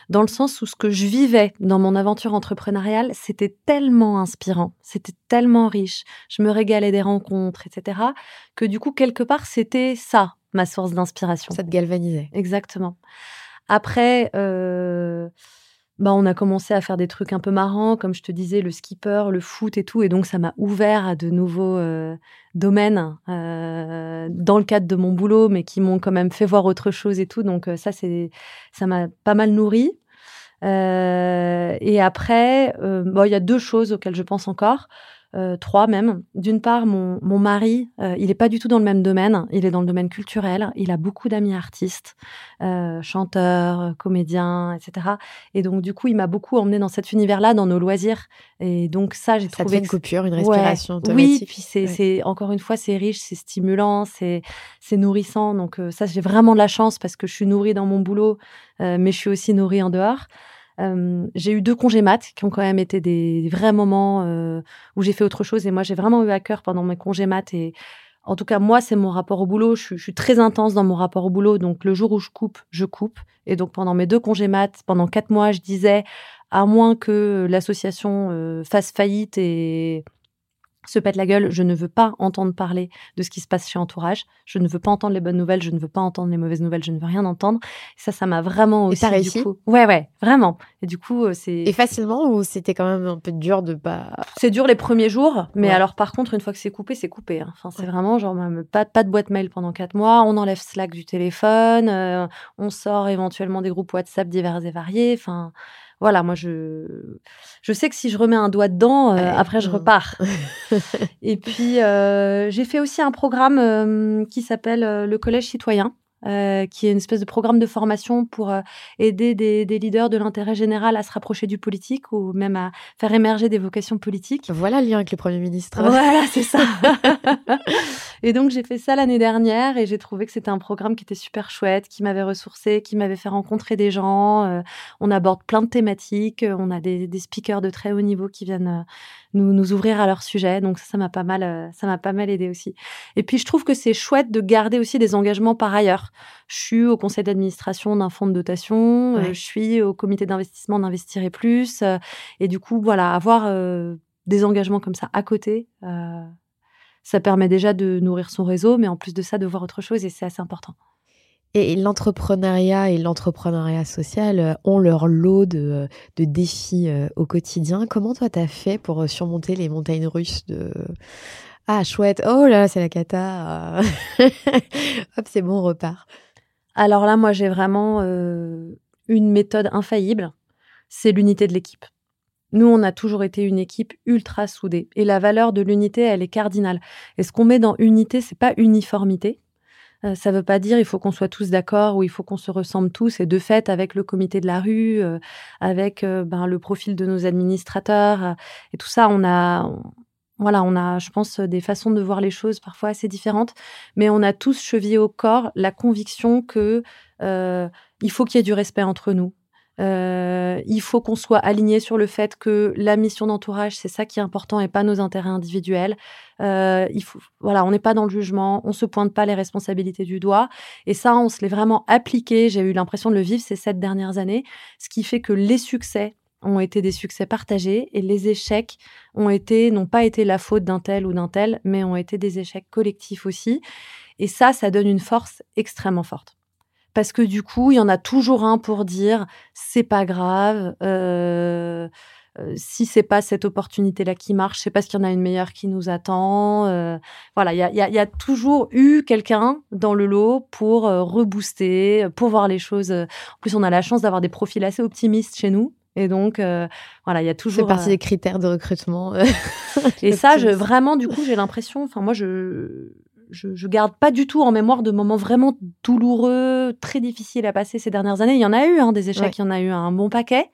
dans le sens où ce que je vivais dans mon aventure entrepreneuriale, c'était tellement inspirant, c'était tellement riche, je me régalais des rencontres, etc., que du coup, quelque part, c'était ça, ma source d'inspiration. Ça te galvanisait. Exactement. Après, euh, bah, on a commencé à faire des trucs un peu marrants, comme je te disais, le skipper, le foot et tout, et donc ça m'a ouvert à de nouveaux euh, domaines euh, dans le cadre de mon boulot, mais qui m'ont quand même fait voir autre chose et tout. Donc euh, ça, c'est, ça m'a pas mal nourri. Euh, et après, bon, il y a deux choses auxquelles je pense encore. Euh, trois même. D'une part, mon, mon mari, euh, il n'est pas du tout dans le même domaine, il est dans le domaine culturel, il a beaucoup d'amis artistes, euh, chanteurs, comédiens, etc. Et donc, du coup, il m'a beaucoup emmené dans cet univers-là, dans nos loisirs. Et donc, ça, j'ai trouvé... Ça une coupure, une respiration ouais. Oui, puis c'est, ouais. c'est, encore une fois, c'est riche, c'est stimulant, c'est, c'est nourrissant. Donc, ça, j'ai vraiment de la chance parce que je suis nourrie dans mon boulot, mais je suis aussi nourrie en dehors. Euh, j'ai eu deux congés maths qui ont quand même été des, vrais moments euh, où j'ai fait autre chose. Et moi, j'ai vraiment eu à cœur pendant mes congés maths. Et en tout cas, moi, c'est mon rapport au boulot. Je, je, suis très intense dans mon rapport au boulot. Donc, le jour où je coupe, je coupe. Et donc, pendant mes deux congés maths, pendant quatre mois, je disais, à moins que l'association euh, fasse faillite et se pète la gueule, je ne veux pas entendre parler de ce qui se passe chez Entourage. Je ne veux pas entendre les bonnes nouvelles, je ne veux pas entendre les mauvaises nouvelles, je ne veux rien entendre. Et ça, ça m'a vraiment aussi. Et réussi? du coup... Ouais, ouais, vraiment. Et du coup, c'est. Et facilement ou c'était quand même un peu dur de pas. C'est dur les premiers jours, mais ouais. alors par contre, une fois que c'est coupé, c'est coupé. Hein. Enfin, c'est ouais. vraiment genre pas, pas de boîte mail pendant quatre mois. On enlève Slack du téléphone, euh, on sort éventuellement des groupes WhatsApp divers et variés. Enfin voilà, moi je je sais que si je remets un doigt dedans, euh, après je repars. *laughs* et puis euh, j'ai fait aussi un programme euh, qui s'appelle le Collège citoyen. Euh, qui est une espèce de programme de formation pour euh, aider des, des, leaders de l'intérêt général à se rapprocher du politique ou même à faire émerger des vocations politiques. Voilà le lien avec le Premier ministre. *laughs* Voilà, c'est ça. *laughs* et donc j'ai fait ça l'année dernière et j'ai trouvé que c'était un programme qui était super chouette, qui m'avait ressourcé, qui m'avait fait rencontrer des gens. Euh, on aborde plein de thématiques, on a des, des, speakers de très haut niveau qui viennent nous, nous ouvrir à leur sujet. Donc ça, ça m'a pas mal, ça m'a pas mal aidé aussi. Et puis je trouve que c'est chouette de garder aussi des engagements par ailleurs. Je suis au conseil d'administration d'un fonds de dotation, ouais. euh, je suis au comité d'investissement d'Investir et Plus. Euh, et du coup, voilà, avoir euh, des engagements comme ça à côté, euh, ça permet déjà de nourrir son réseau, mais en plus de ça, de voir autre chose et c'est assez important. Et l'entrepreneuriat et l'entrepreneuriat social ont leur lot de, de défis au quotidien. Comment toi, tu as fait pour surmonter les montagnes russes de ah chouette, oh là c'est la cata, *laughs* hop c'est bon on repart. Alors là, moi, j'ai vraiment une méthode infaillible, c'est l'unité de l'équipe. Nous, on a toujours été une équipe ultra soudée. Et la valeur de l'unité, elle est cardinale. Et ce qu'on met dans unité, c'est pas uniformité. Euh, ça veut pas dire il faut qu'on soit tous d'accord ou il faut qu'on se ressemble tous. Et de fait, avec le comité de la rue, euh, avec euh, ben, le profil de nos administrateurs et tout ça, on a, voilà, on a, je pense, des façons de voir les choses parfois assez différentes, mais on a tous chevillé au corps la conviction que il faut qu'il y ait du respect entre nous. Euh, il faut qu'on soit aligné sur le fait que la mission d'entourage, c'est ça qui est important et pas nos intérêts individuels. Euh, il faut, voilà, on n'est pas dans le jugement, on se pointe pas les responsabilités du doigt. Et ça, on se l'est vraiment appliqué. J'ai eu l'impression de le vivre ces sept dernières années, ce qui fait que les succès ont été des succès partagés et les échecs ont été, n'ont pas été la faute d'un tel ou d'un tel, mais ont été des échecs collectifs aussi. Et ça, ça donne une force extrêmement forte parce que du coup, il y en a toujours un pour dire c'est pas grave. Euh, euh, si c'est pas cette opportunité-là qui marche, c'est parce qu'il y en a une meilleure qui nous attend. Euh, voilà, il y a, toujours eu quelqu'un dans le lot pour rebooster, pour voir les choses. En plus, on a la chance d'avoir des profils assez optimistes chez nous. Et donc, voilà, il y a toujours. C'est partie des critères de recrutement. et *laughs* ça, je, vraiment, du coup, j'ai l'impression. Enfin, moi, je, je, je garde pas du tout en mémoire de moments vraiment douloureux, très difficiles à passer ces dernières années. Il y en a eu hein, des échecs, il y en a eu un bon paquet,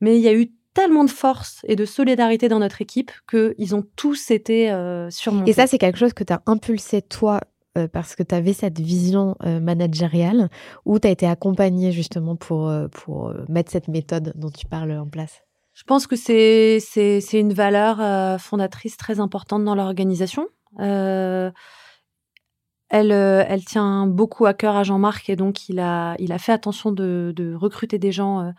mais il y a eu tellement de force et de solidarité dans notre équipe qu'ils ont tous été euh, surmontés. Et ça, c'est quelque chose que tu as impulsé toi euh, parce que tu avais cette vision euh, managériale ou tu as été accompagné justement pour, pour mettre cette méthode dont tu parles en place? Je pense que c'est, c'est, c'est une valeur fondatrice très importante dans l'organisation. Euh, elle tient beaucoup à cœur à Jean-Marc et donc il a, il a fait attention de, de recruter des gens euh,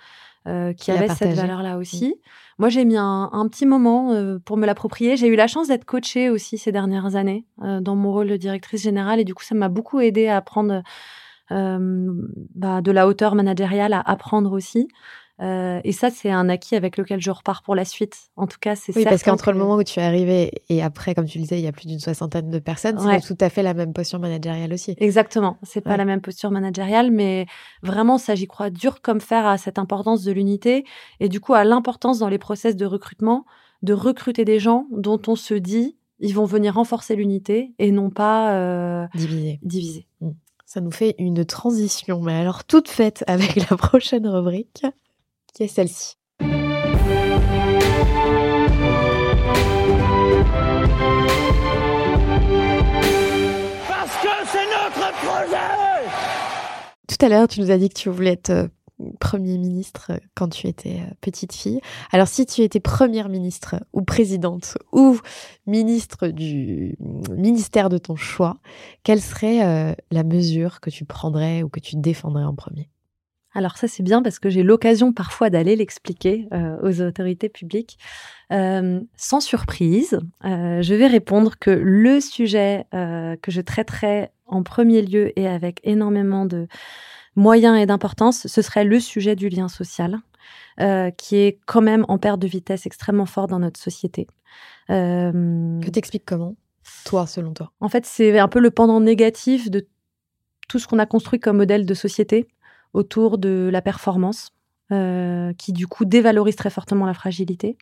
euh qui avaient cette valeur-là aussi. Moi, j'ai mis un, un, petit moment euh, pour me l'approprier. J'ai eu la chance d'être coachée aussi ces dernières années dans mon rôle de directrice générale et du coup, ça m'a beaucoup aidé à apprendre bah, de la hauteur managériale, à apprendre aussi. Euh, et ça, c'est un acquis avec lequel je repars pour la suite. En tout cas, c'est Oui, parce qu'entre le moment où tu es arrivé et après, comme tu le disais, il y a plus d'une soixantaine de personnes, c'est tout à fait la même posture managériale aussi. Exactement. C'est pas la même posture managériale, mais vraiment, ça, j'y crois dur comme fer à cette importance de l'unité et du coup à l'importance dans les process de recrutement de recruter des gens dont on se dit ils vont venir renforcer l'unité et non pas euh, diviser. diviser. Mmh. Ça nous fait une transition, mais alors toute faite avec *laughs* la prochaine rubrique qui est celle-ci. Parce que c'est notre projet Tout à l'heure, tu nous as dit que tu voulais être euh, Premier ministre quand tu étais euh, petite fille. Alors si tu étais Première ministre ou présidente ou ministre du ministère de ton choix, quelle serait euh, la mesure que tu prendrais ou que tu défendrais en premier? Alors ça c'est bien parce que j'ai l'occasion parfois d'aller l'expliquer euh, aux autorités publiques. Euh, sans surprise, euh, je vais répondre que le sujet que je traiterai en premier lieu et avec énormément de moyens et d'importance, ce serait le sujet du lien social, qui est quand même en perte de vitesse extrêmement fort dans notre société. que t'expliques comment, toi, selon toi? En fait, c'est un peu le pendant négatif de tout ce qu'on a construit comme modèle de société autour de la performance, euh, qui du coup dévalorise très fortement la fragilité.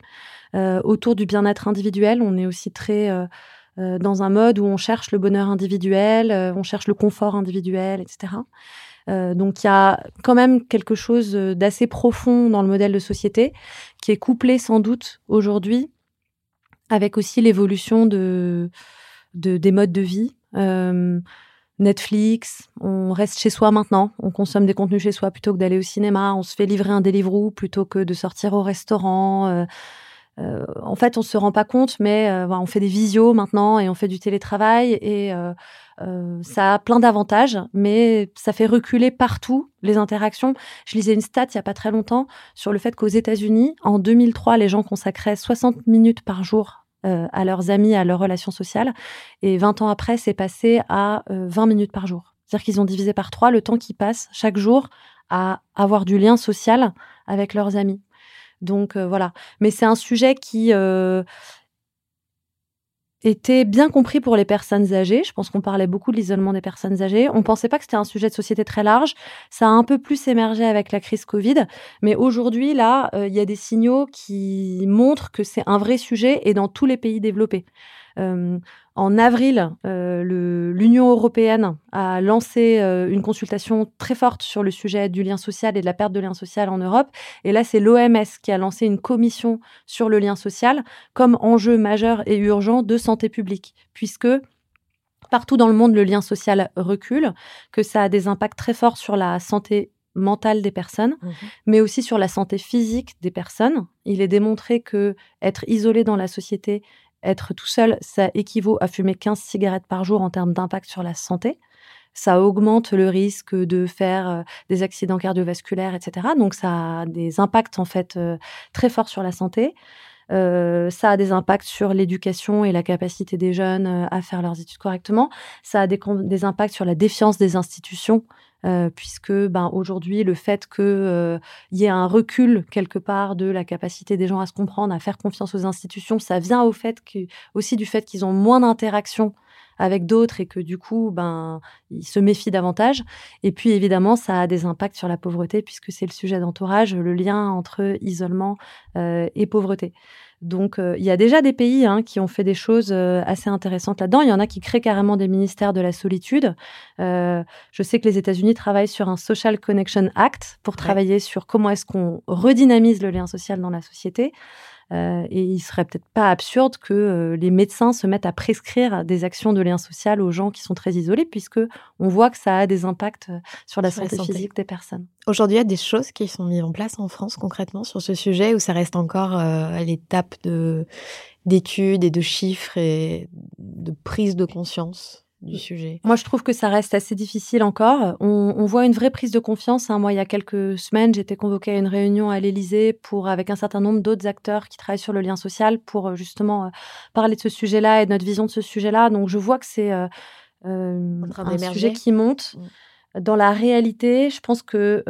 Euh, autour du bien-être individuel, on est aussi très euh, dans un mode où on cherche le bonheur individuel, on cherche le confort individuel, etc. donc il y a quand même quelque chose d'assez profond dans le modèle de société qui est couplé sans doute aujourd'hui avec aussi l'évolution de, de, des modes de vie. Netflix, on reste chez soi maintenant, on consomme des contenus chez soi plutôt que d'aller au cinéma, on se fait livrer un Deliveroo plutôt que de sortir au restaurant. Euh, euh, en fait, on se rend pas compte, mais euh, on fait des visios maintenant et on fait du télétravail et ça a plein d'avantages, mais ça fait reculer partout les interactions. Je lisais une stat il y a pas très longtemps sur le fait qu'aux États-Unis, en 2003, les gens consacraient 60 minutes par jour euh, à leurs amis, à leurs relations sociales. Et 20 ans après, c'est passé à 20 euh, minutes par jour. C'est-à-dire qu'ils ont divisé par trois le temps qu'ils passent chaque jour à avoir du lien social avec leurs amis. Donc euh, voilà. Mais c'est un sujet qui était bien compris pour les personnes âgées. Je pense qu'on parlait beaucoup de l'isolement des personnes âgées. On pensait pas que c'était un sujet de société très large. Ça a un peu plus émergé avec la crise Covid. Mais aujourd'hui, là, euh, il y a des signaux qui montrent que c'est un vrai sujet et dans tous les pays développés. Euh, en avril, euh, l'Union européenne a lancé euh, une consultation très forte sur le sujet du lien social et de la perte de lien social en Europe. Et là, c'est l'OMS qui a lancé une commission sur le lien social comme enjeu majeur et urgent de santé publique, puisque partout dans le monde, le lien social recule, que ça a des impacts très forts sur la santé mentale des personnes, mmh mais aussi sur la santé physique des personnes. Il est démontré que être isolé dans la société être tout seul, ça équivaut à fumer 15 cigarettes par jour en termes d'impact sur la santé. Ça augmente le risque de faire euh, des accidents cardiovasculaires, etc. Donc ça a des impacts en fait euh, très forts sur la santé. Euh, ça a des impacts sur l'éducation et la capacité des jeunes à faire leurs études correctement. Ça a des, des impacts sur la défiance des institutions euh, puisque ben, aujourd'hui, le fait qu'il euh, y ait un recul quelque part de la capacité des gens à se comprendre, à faire confiance aux institutions, ça vient au fait que, aussi du fait qu'ils ont moins d'interaction avec d'autres et que du coup, ben, ils se méfient davantage. Et puis évidemment, ça a des impacts sur la pauvreté puisque c'est le sujet d'entourage, le lien entre isolement euh, et pauvreté. Donc, euh, il y a déjà des pays hein, qui ont fait des choses euh, assez intéressantes là-dedans. Il y en a qui créent carrément des ministères de la solitude. Euh, je sais que les États-Unis travaillent sur un Social Connection Act pour travailler sur comment est-ce qu'on redynamise le lien social dans la société. Euh, et il serait peut-être pas absurde que euh, les médecins se mettent à prescrire des actions de lien social aux gens qui sont très isolés, puisque on voit que ça a des impacts euh, sur la, santé, physique des personnes. Aujourd'hui, il y a des choses qui sont mises en place en France concrètement sur ce sujet, où ça reste encore à l'étape de d'études et de chiffres et de prise de conscience? Du sujet Moi, je trouve que ça reste assez difficile encore. On, voit une vraie prise de confiance. Hein. Moi, il y a quelques semaines, j'étais convoquée à une réunion à l'Élysée pour, avec un certain nombre d'autres acteurs qui travaillent sur le lien social pour euh, justement euh, parler de ce sujet-là et de notre vision de ce sujet-là. Donc, je vois que c'est euh, un sujet qui monte. Mm. Dans la réalité, je pense que,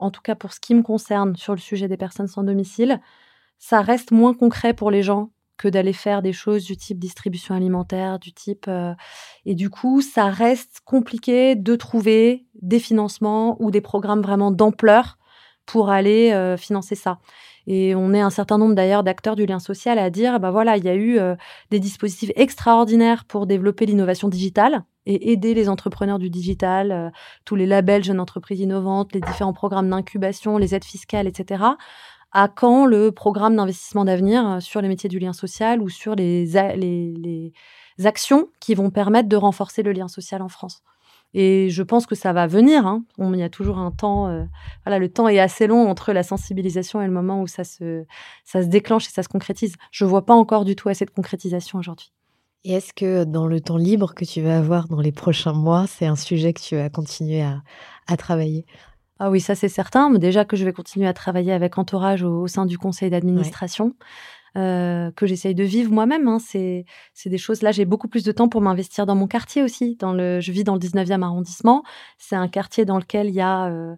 en tout cas pour ce qui me concerne sur le sujet des personnes sans domicile, ça reste moins concret pour les gens que d'aller faire des choses du type distribution alimentaire, du type... Euh, et du coup, ça reste compliqué de trouver des financements ou des programmes vraiment d'ampleur pour aller euh, financer ça. Et on est un certain nombre d'ailleurs d'acteurs du lien social à dire, bah voilà, il y a eu euh, des dispositifs extraordinaires pour développer l'innovation digitale et aider les entrepreneurs du digital, tous les labels jeunes entreprises innovantes, les différents programmes d'incubation, les aides fiscales, etc à quand le programme d'investissement d'avenir euh, sur les métiers du lien social ou sur les, actions qui vont permettre de renforcer le lien social en France? Et je pense que ça va venir. Hein. il y a toujours un temps. Euh, voilà, le temps est assez long entre la sensibilisation et le moment où ça se, déclenche et ça se concrétise. Je vois pas encore du tout assez de concrétisation aujourd'hui. Et est-ce que dans le temps libre que tu vas avoir dans les prochains mois, c'est un sujet que tu vas continuer à travailler? Ah oui, ça c'est certain. Déjà que je vais continuer à travailler avec Entourage au, sein du conseil d'administration. Euh, que j'essaye de vivre moi-même. Hein. C'est, des choses. Là, j'ai beaucoup plus de temps pour m'investir dans mon quartier aussi. Dans le, je vis dans le 19e arrondissement. C'est un quartier dans lequel il y a euh,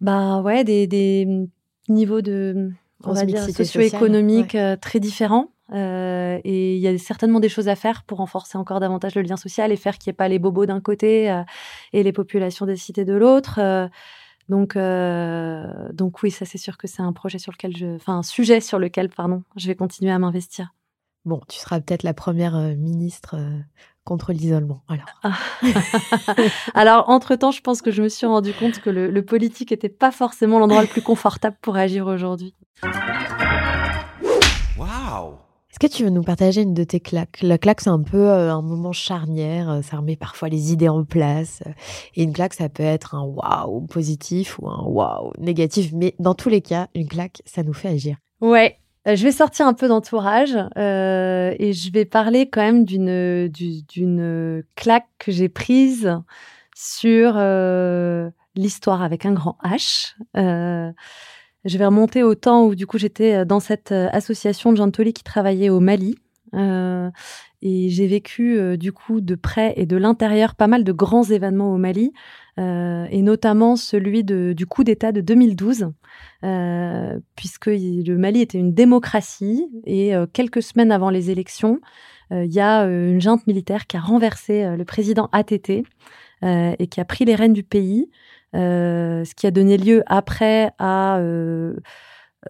bah, ouais, des, niveaux de on va dire, socio-économiques euh, très différents. et il y a certainement des choses à faire pour renforcer encore davantage le lien social et faire qu'il n'y ait pas les bobos d'un côté et les populations des cités de l'autre. Donc, euh, donc oui, ça c'est sûr que c'est un projet sur lequel je, enfin un sujet sur lequel, pardon, je vais continuer à m'investir. Bon, tu seras peut-être la première euh, ministre euh, contre l'isolement. Alors, ah. *laughs* alors entre temps, je pense que je me suis rendu compte que le, le politique n'était pas forcément l'endroit le plus confortable pour agir aujourd'hui. Est-ce que tu veux nous partager une de tes claques? La claque, c'est un peu euh, un moment charnière, euh, ça remet parfois les idées en place. Et une claque, ça peut être un waouh positif ou un waouh négatif, mais dans tous les cas, une claque, ça nous fait agir. Ouais, euh, je vais sortir un peu d'entourage et je vais parler quand même d'une d'une claque que j'ai prise sur l'histoire avec un grand H. Je vais remonter au temps où du coup j'étais euh, dans cette euh, association de Tolly qui travaillait au Mali. Euh, et j'ai vécu du coup de près et de l'intérieur pas mal de grands événements au Mali, et notamment celui du coup d'État de 2012, puisque le Mali était une démocratie et quelques semaines avant les élections, il y a une junte militaire qui a renversé le président ATT et qui a pris les rênes du pays, ce qui a donné lieu après à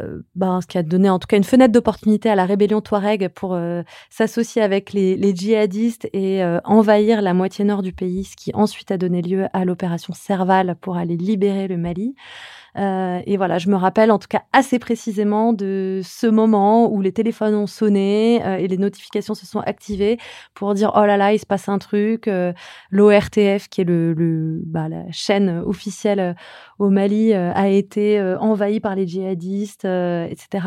euh, ben, ce qui a donné en tout cas une fenêtre d'opportunité à la rébellion Touareg pour euh, s'associer avec les, djihadistes et euh, envahir la moitié nord du pays, ce qui ensuite a donné lieu à l'opération Serval pour aller libérer le Mali. Euh, et voilà, je me rappelle en tout cas assez précisément de ce moment où les téléphones ont sonné euh, et les notifications se sont activées pour dire oh là là, il se passe un truc. Euh, L'ORTF, qui est le, le bah, la chaîne officielle au Mali, a été envahie par les djihadistes, etc.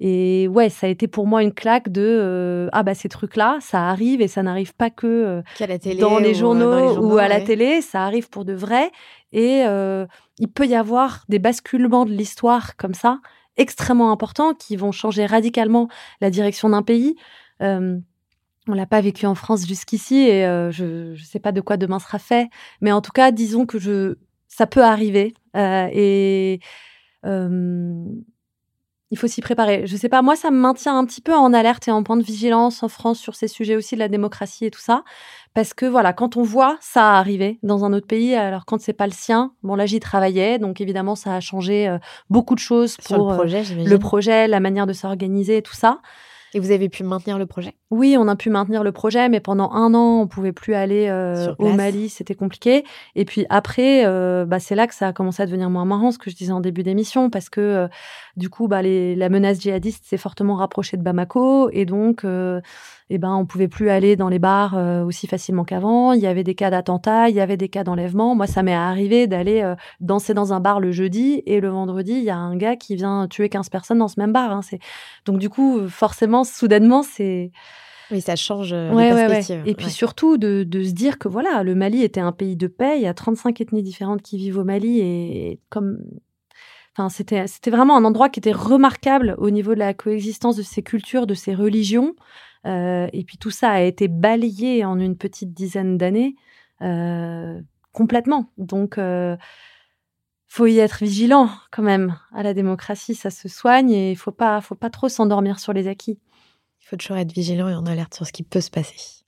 Et ouais, ça a été pour moi une claque de ah bah ces trucs-là, ça arrive et ça n'arrive pas que dans, les journaux, ou, à la télé, ça arrive pour de vrai. Et euh, il peut y avoir des basculements de l'histoire comme ça, extrêmement importants, qui vont changer radicalement la direction d'un pays. Euh, on l'a pas vécu en France jusqu'ici et euh, je ne sais pas de quoi demain sera fait. Mais en tout cas, disons que je, ça peut arriver. et il faut s'y préparer. Je sais pas, moi, ça me maintient un petit peu en alerte et en point de vigilance en France sur ces sujets aussi de la démocratie et tout ça. Parce que voilà, quand on voit ça arriver dans un autre pays, alors quand c'est pas le sien, bon là j'y travaillais, donc évidemment ça a changé euh, beaucoup de choses pour le projet, euh, le projet, la manière de s'organiser et tout ça. Et vous avez pu maintenir le projet? Oui, on a pu maintenir le projet, mais pendant un an, on pouvait plus aller euh, au Mali, c'était compliqué. Et puis après, euh, bah, c'est là que ça a commencé à devenir moins marrant, ce que je disais en début d'émission, parce que euh, du coup, bah, les, la menace djihadiste s'est fortement rapprochée de Bamako, et donc, eh ben, on pouvait plus aller dans les bars aussi facilement qu'avant. Il y avait des cas d'attentats, il y avait des cas d'enlèvement. Moi, ça m'est arrivé d'aller danser dans un bar le jeudi, et le vendredi, il y a un gars qui vient tuer 15 personnes dans ce même bar. Hein. Donc du coup, forcément, soudainement, c'est. Oui, ça change euh, ouais. Et puis surtout de, de, se dire que voilà, le Mali était un pays de paix. Il y a 35 ethnies différentes qui vivent au Mali et comme. Enfin, c'était, c'était vraiment un endroit qui était remarquable au niveau de la coexistence de ces cultures, de ces religions. Euh, et puis tout ça a été balayé en une petite dizaine d'années euh, complètement. Donc, euh, faut y être vigilant quand même. À la démocratie, ça se soigne et il faut pas, faut pas trop s'endormir sur les acquis. Il faut toujours être vigilant et en alerte sur ce qui peut se passer.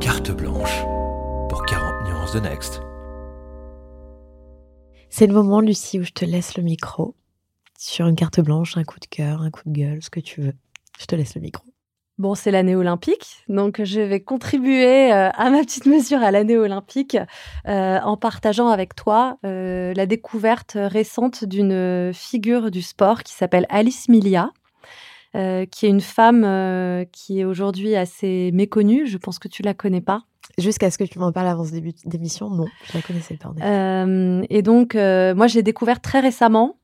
Carte blanche pour 40 nuances de Next. C'est le moment, Lucie, où je te laisse le micro. Sur une carte blanche, un coup de cœur, un coup de gueule, ce que tu veux. Je te laisse le micro. Bon, c'est l'année olympique, donc je vais contribuer euh, à ma petite mesure à l'année olympique euh, en partageant avec toi euh, la découverte récente d'une figure du sport qui s'appelle Alice Milia, qui est une femme qui est aujourd'hui assez méconnue. Je pense que tu la connais pas. Jusqu'à ce que tu m'en parles avant ce début d'émission, non, je la connaissais pas. et donc, moi, j'ai découvert très récemment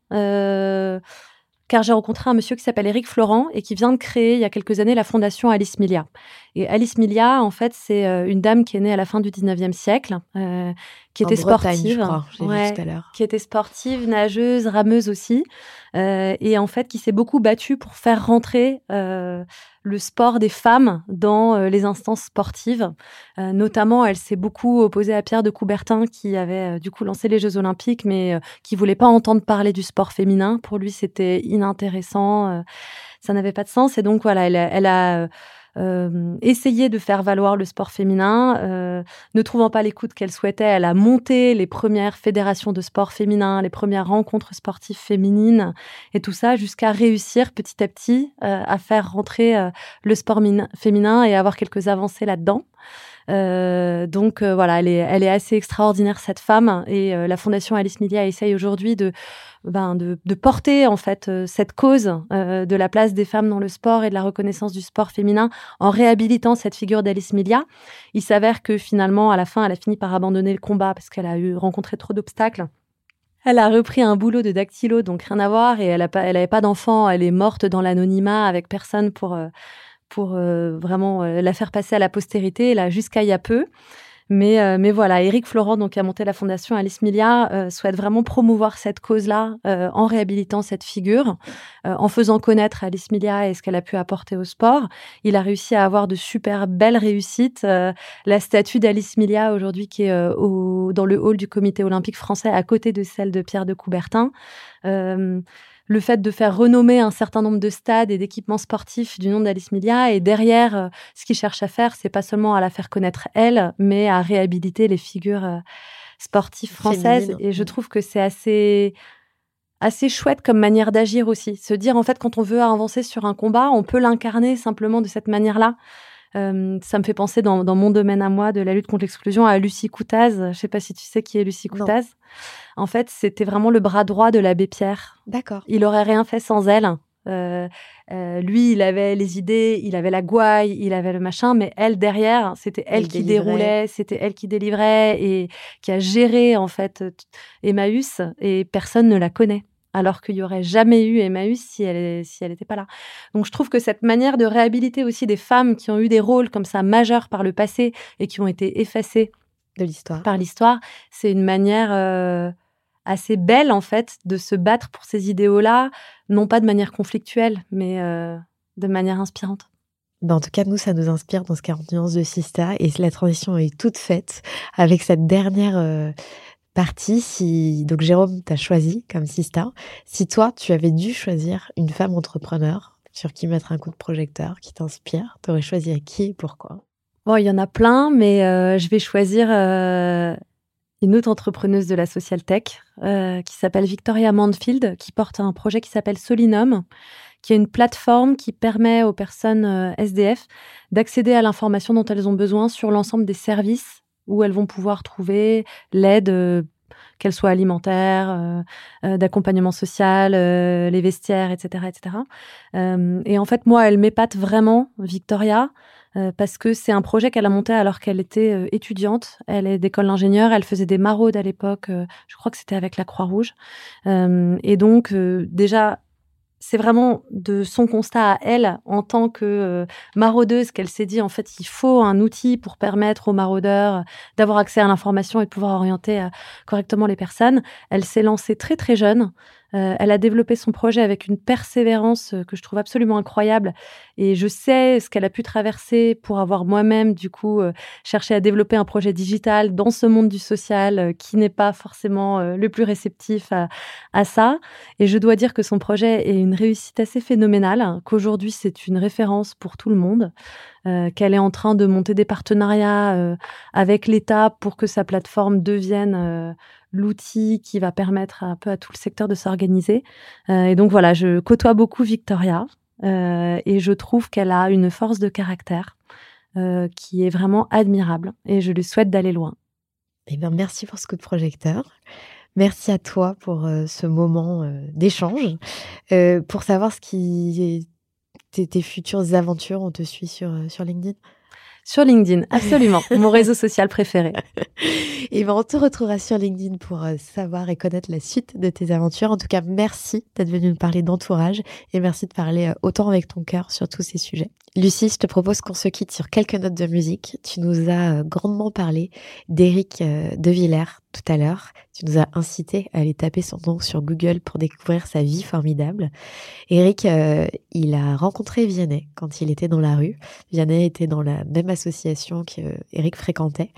car j'ai rencontré un monsieur qui s'appelle Éric Florent et qui vient de créer il y a quelques années la fondation Alice Milia. Et Alice Milia, en fait, c'est euh, une dame qui est née à la fin du 19e siècle, euh, qui était sportive, qui était sportive, nageuse, rameuse aussi, euh, et en fait qui s'est beaucoup battue pour faire rentrer euh, le sport des femmes dans euh, les instances sportives. Euh, notamment, elle s'est beaucoup opposée à Pierre de Coubertin qui avait du coup lancé les Jeux Olympiques, mais qui voulait pas entendre parler du sport féminin. Pour lui, c'était inintéressant, ça n'avait pas de sens, et donc voilà, elle, elle a euh, de faire valoir le sport féminin. Euh, ne trouvant pas l'écoute qu'elle souhaitait, elle a monté les premières fédérations de sport féminin, les premières rencontres sportives féminines et tout ça jusqu'à réussir petit à petit euh, à faire rentrer le sport féminin et avoir quelques avancées là-dedans. Euh, donc euh, voilà, elle est, assez extraordinaire cette femme et euh, la Fondation Alice Milia essaye aujourd'hui de, ben, de, porter en fait cette cause de la place des femmes dans le sport et de la reconnaissance du sport féminin en réhabilitant cette figure d'Alice Milia. Il s'avère que finalement à la fin, elle a fini par abandonner le combat parce qu'elle a eu rencontré trop d'obstacles. Elle a repris un boulot de dactylo, donc rien à voir, et elle a pas, pas d'enfant. Elle est morte dans l'anonymat avec personne pour pour euh, vraiment euh, la faire passer à la postérité, là, jusqu'à il y a peu. Mais, euh, mais voilà, Eric Florent, donc, qui a monté la fondation Alice Milia, souhaite vraiment promouvoir cette cause-là en réhabilitant cette figure, en faisant connaître Alice Milia et ce qu'elle a pu apporter au sport. Il a réussi à avoir de super belles réussites. la statue d'Alice Milia, aujourd'hui, qui est dans le hall du comité olympique français, à côté de celle de Pierre de Coubertin. Le fait de faire renommer un certain nombre de stades et d'équipements sportifs du nom d'Alice Milia. Et derrière, euh, ce qu'ils cherchent à faire, c'est pas seulement à la faire connaître elle, mais à réhabiliter les figures euh, sportives françaises. Et je trouve que c'est assez assez chouette comme manière d'agir aussi. Se dire en fait quand on veut avancer sur un combat, on peut l'incarner simplement de cette manière-là. Euh, ça me fait penser dans, dans, mon domaine à moi de la lutte contre l'exclusion à Lucie Coutaz. Je sais pas si tu sais qui est Lucie Non. Coutaz. En fait, c'était vraiment le bras droit de l'abbé Pierre. D'accord. Il aurait rien fait sans elle. Euh, euh, lui, il avait les idées, il avait la gouaille, il avait le machin, mais elle derrière, c'était elle, Elle qui délivrait. déroulait, c'était elle qui délivrait et qui a géré en fait Emmaüs et personne ne la connaît. Alors qu'il y aurait jamais eu Emmaüs si elle si elle n'était pas là. Donc je trouve que cette manière de réhabiliter aussi des femmes qui ont eu des rôles comme ça majeurs par le passé et qui ont été effacées De l'histoire. par l'histoire, c'est une manière euh, assez belle en fait de se battre pour ces idéaux-là, non pas de manière conflictuelle, mais euh, de manière inspirante. Ben, en tout cas, nous, ça nous inspire dans ce 40 nuances de Sista et la transition est toute faite avec cette dernière euh, partie. Si donc Jérôme t'a choisi comme Sista, si toi tu avais dû choisir une femme entrepreneur sur qui mettre un coup de projecteur, qui t'inspire, t'aurais choisi qui et pourquoi? Bon, il y en a plein, mais euh, je vais choisir euh, une autre entrepreneuse de la social tech euh, qui s'appelle Victoria Mandfield, qui porte un projet qui s'appelle Solinum, qui est une plateforme qui permet aux personnes SDF d'accéder à l'information dont elles ont besoin sur l'ensemble des services où elles vont pouvoir trouver l'aide, euh, qu'elle soit alimentaire, euh, euh, d'accompagnement social, euh, les vestiaires, etc., etc. Et en fait, moi, elle m'épate vraiment, Victoria, parce que c'est un projet qu'elle a monté alors qu'elle était étudiante. Elle est d'école d'ingénieur, elle faisait des maraudes à l'époque, je crois que c'était avec la Croix-Rouge. Et donc, déjà, c'est vraiment de son constat à elle en tant que euh, maraudeuse qu'elle s'est dit en fait il faut un outil pour permettre aux maraudeurs d'avoir accès à l'information et de pouvoir orienter euh, correctement les personnes. Elle s'est lancée très très jeune. Euh, elle a développé son projet avec une persévérance euh, que je trouve absolument incroyable et je sais ce qu'elle a pu traverser pour avoir moi-même du coup euh, cherché à développer un projet digital dans ce monde du social qui n'est pas forcément le plus réceptif à, ça. Et je dois dire que son projet est une réussite assez phénoménale, hein, qu'aujourd'hui c'est une référence pour tout le monde, qu'elle est en train de monter des partenariats avec l'État pour que sa plateforme devienne l'outil qui va permettre un peu à tout le secteur de s'organiser. Euh, et donc voilà, je côtoie beaucoup Victoria euh, et je trouve qu'elle a une force de caractère euh, qui est vraiment admirable et je lui souhaite d'aller loin. Eh bien, merci pour ce coup de projecteur. Merci à toi pour ce moment d'échange. Pour savoir ce qui est tes, tes futures aventures, on te suit sur, sur LinkedIn? Sur LinkedIn, absolument, *laughs* mon réseau social préféré. Et ben, on te retrouvera sur LinkedIn pour euh, savoir et connaître la suite de tes aventures. En tout cas, merci d'être venu nous parler d'entourage et merci de parler euh, autant avec ton cœur sur tous ces sujets. Lucie, je te propose qu'on se quitte sur quelques notes de musique. Tu nous as euh, grandement parlé d'Éric euh, De Villers tout à l'heure. Tu nous as incité à aller taper son nom sur Google pour découvrir sa vie formidable. Éric, euh, il a rencontré Vianney quand il était dans la rue. Vianney était dans la même association qu'Éric fréquentait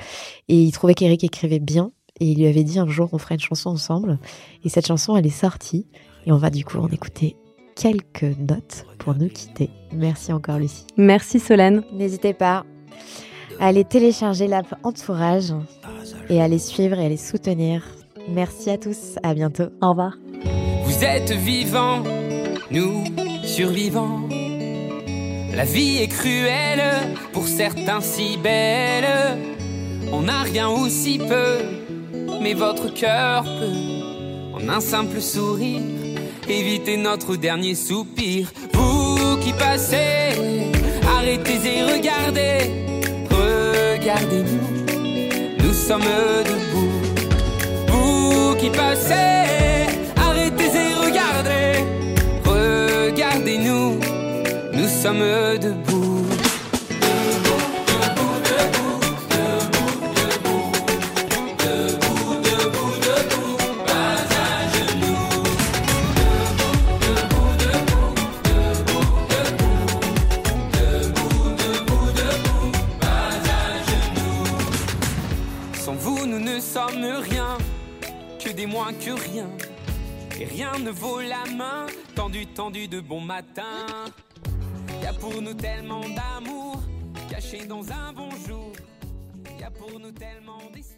et il trouvait qu'Éric écrivait bien et il lui avait dit un jour on ferait une chanson ensemble et cette chanson elle est sortie et on va du coup en écouter quelques notes pour nous quitter. Merci encore Lucie. Merci Solène. N'hésitez pas à aller télécharger l'app Entourage et à les suivre et à les soutenir. Merci à tous, à bientôt. Au revoir. Vous êtes vivants, nous survivants. La vie est cruelle, pour certains si belle. On n'a rien ou si peu, mais votre cœur peut, en un simple sourire, éviter notre dernier soupir. Vous qui passez, arrêtez et regardez, regardez-nous, nous sommes debout. Vous qui passez, arrêtez et regardez, regardez-nous, nous sommes debout. Rien ne vaut la main, tendu, tendu de bon matin. Y a pour nous tellement d'amour, caché dans un bonjour. Y a pour nous tellement d'espoir.